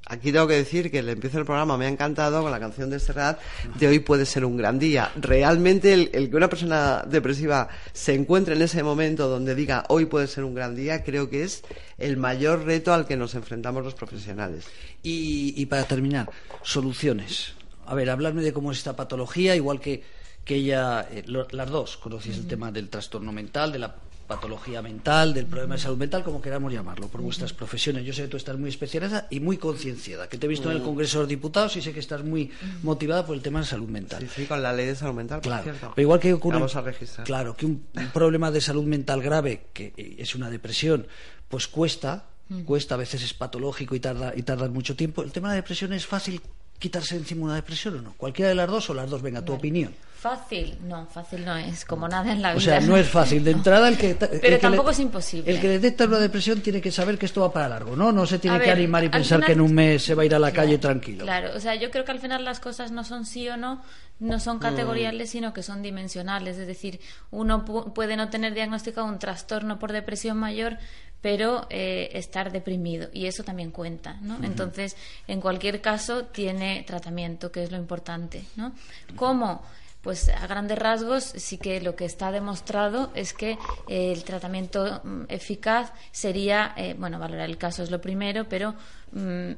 aquí tengo que decir que el empiezo del programa me ha encantado con la canción de Serrat de hoy puede ser un gran día. Realmente el, el que una persona depresiva se encuentre en ese momento donde diga hoy puede ser un gran día, creo que es el mayor reto al que nos enfrentamos los profesionales. Y, y para terminar, soluciones. A ver, hablarme de cómo es esta patología, igual que, que ella, eh, lo- las dos, conocéis el tema del trastorno mental, de la patología mental, del problema de salud mental, como queramos llamarlo, por vuestras profesiones. Yo sé que tú estás muy especializada y muy concienciada, que te he visto en el Congreso de los Diputados y sé que estás muy motivada por el tema de salud mental. Sí, sí, con la ley de salud mental, por Claro, cierto. pero igual que ocurre, Vamos a registrar. claro, que un, un problema de salud mental grave, que es una depresión, pues cuesta, cuesta, a veces es patológico y tarda, y tarda mucho tiempo. El tema de la depresión es fácil quitarse encima una depresión o no. Cualquiera de las dos o las dos, venga, tu opinión. Fácil, no, fácil no es, como nada en la O vida. sea, no es fácil. De [LAUGHS] entrada, el que. el Pero que tampoco le- es imposible. El que detecta una depresión tiene que saber que esto va para largo, ¿no? No se tiene A que ver, animar y pensar final- que en un mes se va a ir a la calle tranquilo. Claro, o sea, yo creo que al final las cosas no son sí o no, no son categoriales, sino que son dimensionales. Es decir, uno pu- puede no tener diagnosticado un trastorno por depresión mayor, pero eh, estar deprimido, y eso también cuenta, ¿no? Entonces, en cualquier caso, tiene tratamiento, que es lo importante, ¿no? ¿Cómo? Pues a grandes rasgos sí que lo que está demostrado es que eh, el tratamiento mm, eficaz sería, eh, bueno, valorar el caso es lo primero, pero mm,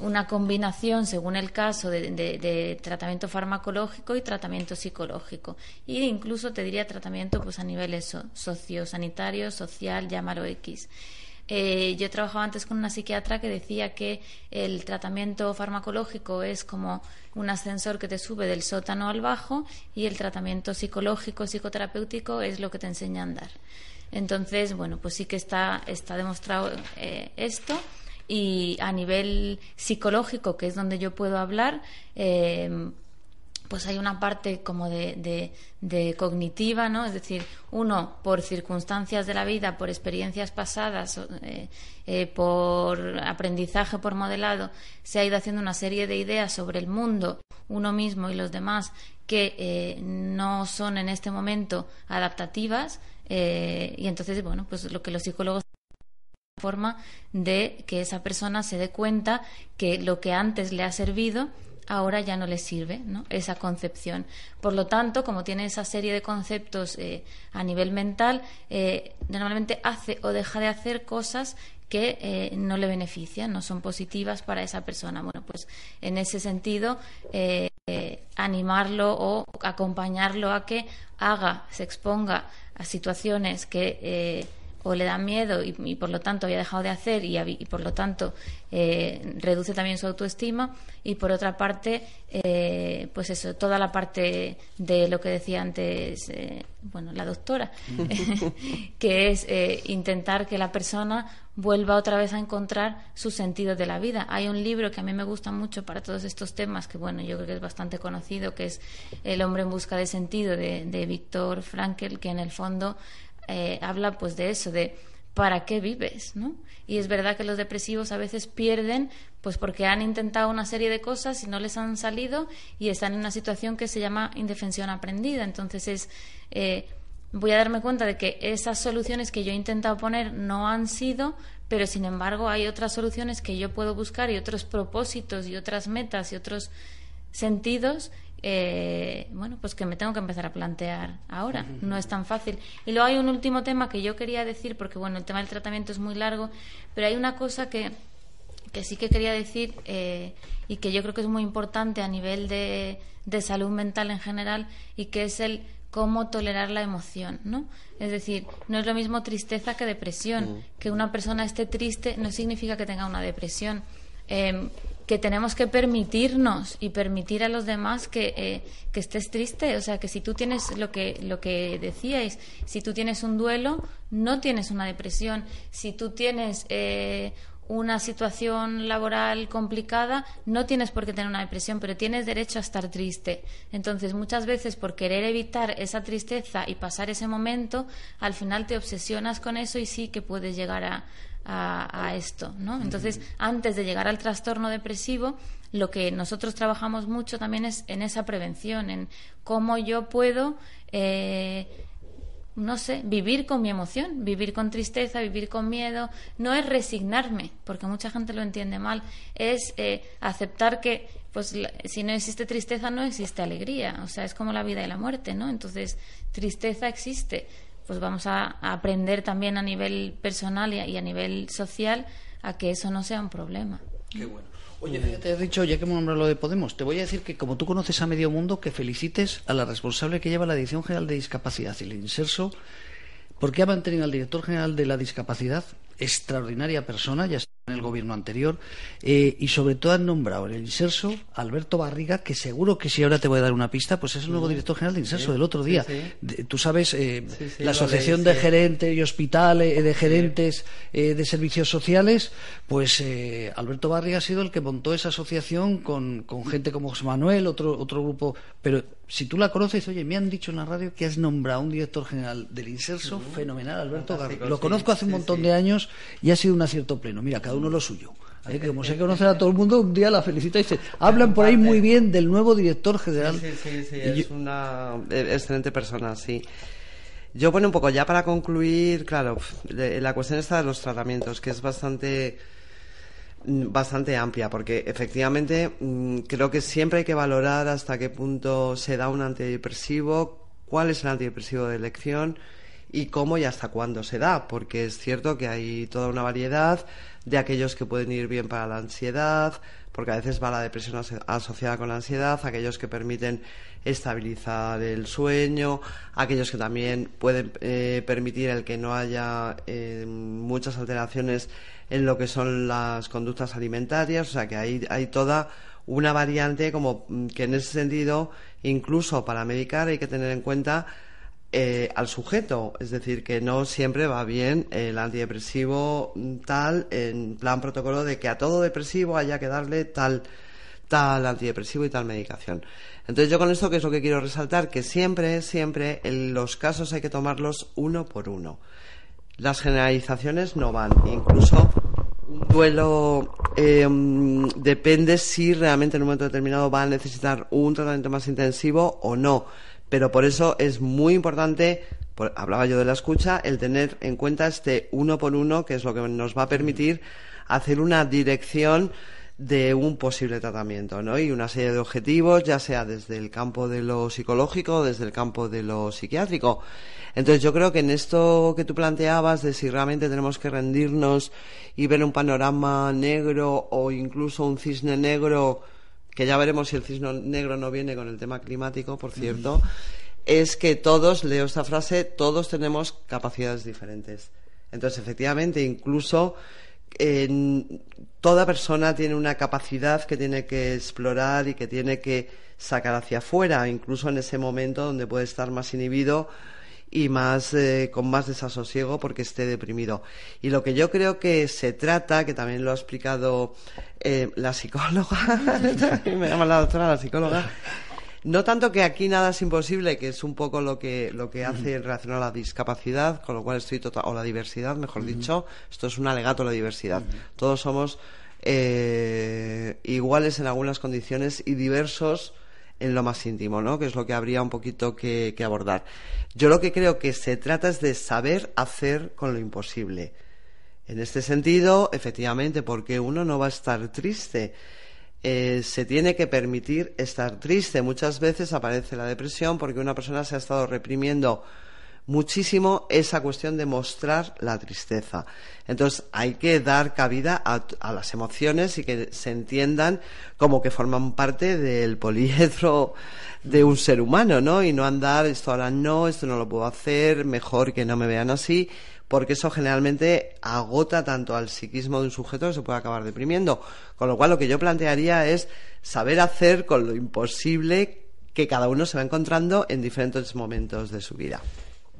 una combinación, según el caso, de, tratamiento farmacológico y tratamiento psicológico. E incluso te diría tratamiento pues, a niveles so- sociosanitario, social, llámalo X. Eh, yo he trabajado antes con una psiquiatra que decía que el tratamiento farmacológico es como un ascensor que te sube del sótano al bajo y el tratamiento psicológico, psicoterapéutico es lo que te enseña a andar. Entonces, bueno, pues sí que está, está demostrado eh, esto y a nivel psicológico, que es donde yo puedo hablar, eh, pues hay una parte como de, de- cognitiva, ¿no? Es decir, uno por circunstancias de la vida, por experiencias pasadas, eh, eh, por aprendizaje, por modelado, se ha ido haciendo una serie de ideas sobre el mundo, uno mismo y los demás, que eh, no son en este momento adaptativas, eh, y entonces, bueno, pues lo que los psicólogos forma de que esa persona se dé cuenta que lo que antes le ha servido ahora ya no le sirve esa concepción. Por lo tanto, como tiene esa serie de conceptos eh, a nivel mental, eh, normalmente hace o deja de hacer cosas que eh, no le benefician, no son positivas para esa persona. Bueno, pues en ese sentido, animarlo o acompañarlo a que haga, se exponga a situaciones que o le da miedo y, por lo tanto había dejado de hacer y, por lo tanto eh, reduce también su autoestima. Y por otra parte eh, pues eso toda la parte de lo que decía antes eh, bueno la doctora [LAUGHS] [LAUGHS] que es intentar que la persona vuelva otra vez a encontrar su sentido de la vida. Hay un libro que a mí me gusta mucho para todos estos temas que bueno yo creo que es bastante conocido que es El hombre en busca de sentido de, de Víctor Frankel que en el fondo eh, habla pues de eso, de para qué vives, ¿no? Y es verdad que los depresivos a veces pierden, pues porque han intentado una serie de cosas y no les han salido y están en una situación que se llama indefensión aprendida. Entonces es eh, voy a darme cuenta de que esas soluciones que yo he intentado poner no han sido, pero sin embargo hay otras soluciones que yo puedo buscar y otros propósitos y otras metas y otros sentidos eh, bueno, pues que me tengo que empezar a plantear ahora. No es tan fácil. Y luego hay un último tema que yo quería decir, porque bueno, el tema del tratamiento es muy largo, pero hay una cosa que, que sí que quería decir eh, y que yo creo que es muy importante a nivel de, de salud mental en general y que es el cómo tolerar la emoción, ¿no? Es decir, no es lo mismo tristeza que depresión. Que una persona esté triste no significa que tenga una depresión. Em, que tenemos que permitirnos y permitir a los demás que, eh, que, estés triste. O sea, que si tú tienes lo que, lo que decíais, si tú tienes un duelo, no tienes una depresión. Si tú tienes eh, una situación laboral complicada, no tienes por qué tener una depresión, pero tienes derecho a estar triste. Entonces, muchas veces por querer evitar esa tristeza y pasar ese momento, al final te obsesionas con eso y sí que puedes llegar a a, esto, ¿no? Entonces, antes de llegar al trastorno depresivo, lo que nosotros trabajamos mucho también es en esa prevención, en cómo yo puedo, eh, no sé, vivir con mi emoción, vivir con tristeza, vivir con miedo. No es resignarme, porque mucha gente lo entiende mal, es eh, aceptar que pues si no existe tristeza no existe alegría, o sea, es como la vida y la muerte, ¿no? Entonces, tristeza existe, pues vamos a, aprender también a nivel personal y a, nivel social a que eso no sea un problema. Qué bueno. Oye, te has dicho, ya que hemos nombrado lo de Podemos, te voy a decir que como tú conoces a medio mundo, que felicites a la responsable que lleva la Dirección General de Discapacidad y el Inserso, porque ha mantenido al director general de la discapacidad, extraordinaria persona, ya en el gobierno anterior eh, y sobre todo han nombrado en el Inserso Alberto Barriga que seguro que si ahora te voy a dar una pista pues es el nuevo director general de Inserso del otro día. tú sabes eh, la asociación de gerentes y hospitales eh, de gerentes de servicios sociales pues Alberto Barriga ha sido el que montó esa asociación con, con gente como José Manuel otro otro grupo pero si tú la conoces, oye, me han dicho en la radio que has nombrado un director general del Inserso fenomenal, Alberto Garriga. Lo conozco hace un montón de años y ha sido un acierto pleno. Mira, cada uno lo suyo. ¿eh? Que como sé conocer a todo el mundo, un día la felicita y dice, hablan por ahí muy bien del nuevo director general. Sí, sí, sí, es una excelente persona, sí. Yo, bueno, un poco ya para concluir, claro, la cuestión está de los tratamientos, que es bastante bastante amplia, porque efectivamente mm, creo que siempre hay que valorar hasta qué punto se da un antidepresivo, cuál es el antidepresivo de elección y cómo y hasta cuándo se da, porque es cierto que hay toda una variedad de aquellos que pueden ir bien para la ansiedad, porque a veces va la depresión asociada con la ansiedad, aquellos que permiten estabilizar el sueño, aquellos que también pueden eh, permitir el que no haya eh, muchas alteraciones en lo que son las conductas alimentarias, o sea que hay, hay toda una variante como mm, que en ese sentido, incluso para medicar hay que tener en cuenta eh, al sujeto, es decir, que no siempre va bien el antidepresivo mm, tal en plan protocolo de que a todo depresivo haya que darle tal tal antidepresivo y tal medicación. Entonces yo con esto que es lo que quiero resaltar que siempre siempre en los casos hay que tomarlos uno por uno. Las generalizaciones no van. Incluso un duelo eh, depende si realmente en un momento determinado va a necesitar un tratamiento más intensivo o no. Pero por eso es muy importante hablaba yo de la escucha, el tener en cuenta este uno por uno, que es lo que nos va a permitir hacer una dirección de un posible tratamiento, ¿no? Y una serie de objetivos, ya sea desde el campo de lo psicológico desde el campo de lo psiquiátrico. Entonces yo creo que en esto que tú planteabas de si realmente tenemos que rendirnos y ver un panorama negro o incluso un cisne negro, que ya veremos si el cisne negro no viene con el tema climático, por cierto, es que todos, leo esta frase, todos tenemos capacidades diferentes. Entonces, efectivamente, incluso toda persona tiene una capacidad que tiene que explorar y que tiene que sacar hacia afuera, incluso en ese momento donde puede estar más inhibido y más eh, con más desasosiego porque esté deprimido. Y lo que yo creo que se trata, que también lo ha explicado eh, la psicóloga, [LAUGHS] me llama la doctora la psicóloga, no tanto que aquí nada es imposible, que es un poco lo que, lo que hace en relación a la discapacidad, con lo cual estoy total, o la diversidad, mejor dicho, esto es un alegato a la diversidad. Todos somos eh, iguales en algunas condiciones y diversos en lo más íntimo, ¿no? Que es lo que habría un poquito que, que abordar. Yo lo que creo que se trata es de saber hacer con lo imposible. En este sentido, efectivamente, porque uno no va a estar triste eh, se tiene que permitir estar triste. Muchas veces aparece la depresión porque una persona se ha estado reprimiendo muchísimo esa cuestión de mostrar la tristeza. Entonces hay que dar cabida a, las emociones y que se entiendan como que forman parte del poliedro de un ser humano, ¿no? Y no andar, esto ahora no, esto no lo puedo hacer, mejor que no me vean así porque eso generalmente agota tanto al psiquismo de un sujeto que se puede acabar deprimiendo. Con lo cual, lo que yo plantearía es saber hacer con lo imposible que cada uno se va encontrando en diferentes momentos de su vida.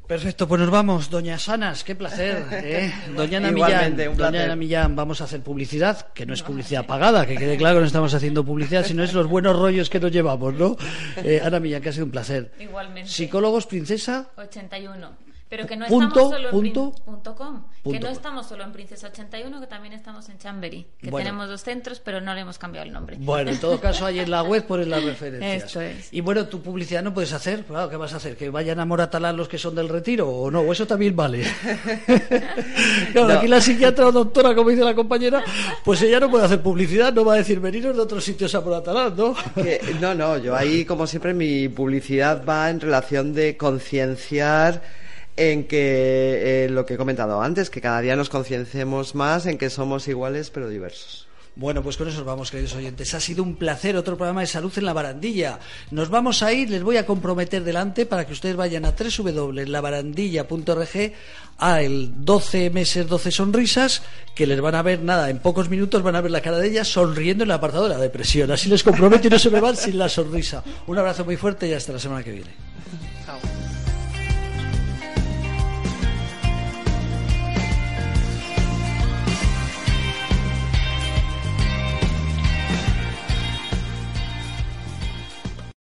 Perfecto, pues nos vamos, doña Sanas, qué placer. [LAUGHS] ¿eh? Doña Ana Millán, doña Ana Millán, vamos a hacer publicidad, que no es publicidad pagada, que quede claro que no estamos haciendo publicidad, sino es los buenos rollos que nos llevamos, ¿no? Eh, Ana Millán, que ha sido un placer. Igualmente. Psicólogos, princesa. 81. Pero que no estamos solo en que no estamos solo en Princesa 81, que también estamos en Chambery, que tenemos dos centros, pero no le hemos cambiado el nombre. Bueno, en todo caso, ahí en la web pones las referencias. Eso es. Y bueno, tu publicidad no puedes hacer, claro, ¿qué vas a hacer? ¿Que vayan a Moratalán los que son del retiro o no? ¿O eso también vale? [LAUGHS] claro, aquí la psiquiatra o doctora, como dice la compañera, pues ella no puede hacer publicidad, no va a decir veniros de otros sitios a Moratalán, ¿no? no, no, yo ahí, como siempre, mi publicidad va en relación de concienciar en que eh, lo que he comentado antes, que cada día nos concienciemos más en que somos iguales pero diversos. Bueno, pues con eso vamos, queridos oyentes. Ha sido un placer otro programa de salud en la barandilla. Nos vamos a ir, les voy a comprometer delante para que ustedes vayan a www.labarandilla.org a el 12 meses, 12 sonrisas, que les van a ver, nada, en pocos minutos van a ver la cara de ellas sonriendo en el apartado de la depresión. Así les comprometo y no se me van sin la sonrisa. Un abrazo muy fuerte y hasta la semana que viene.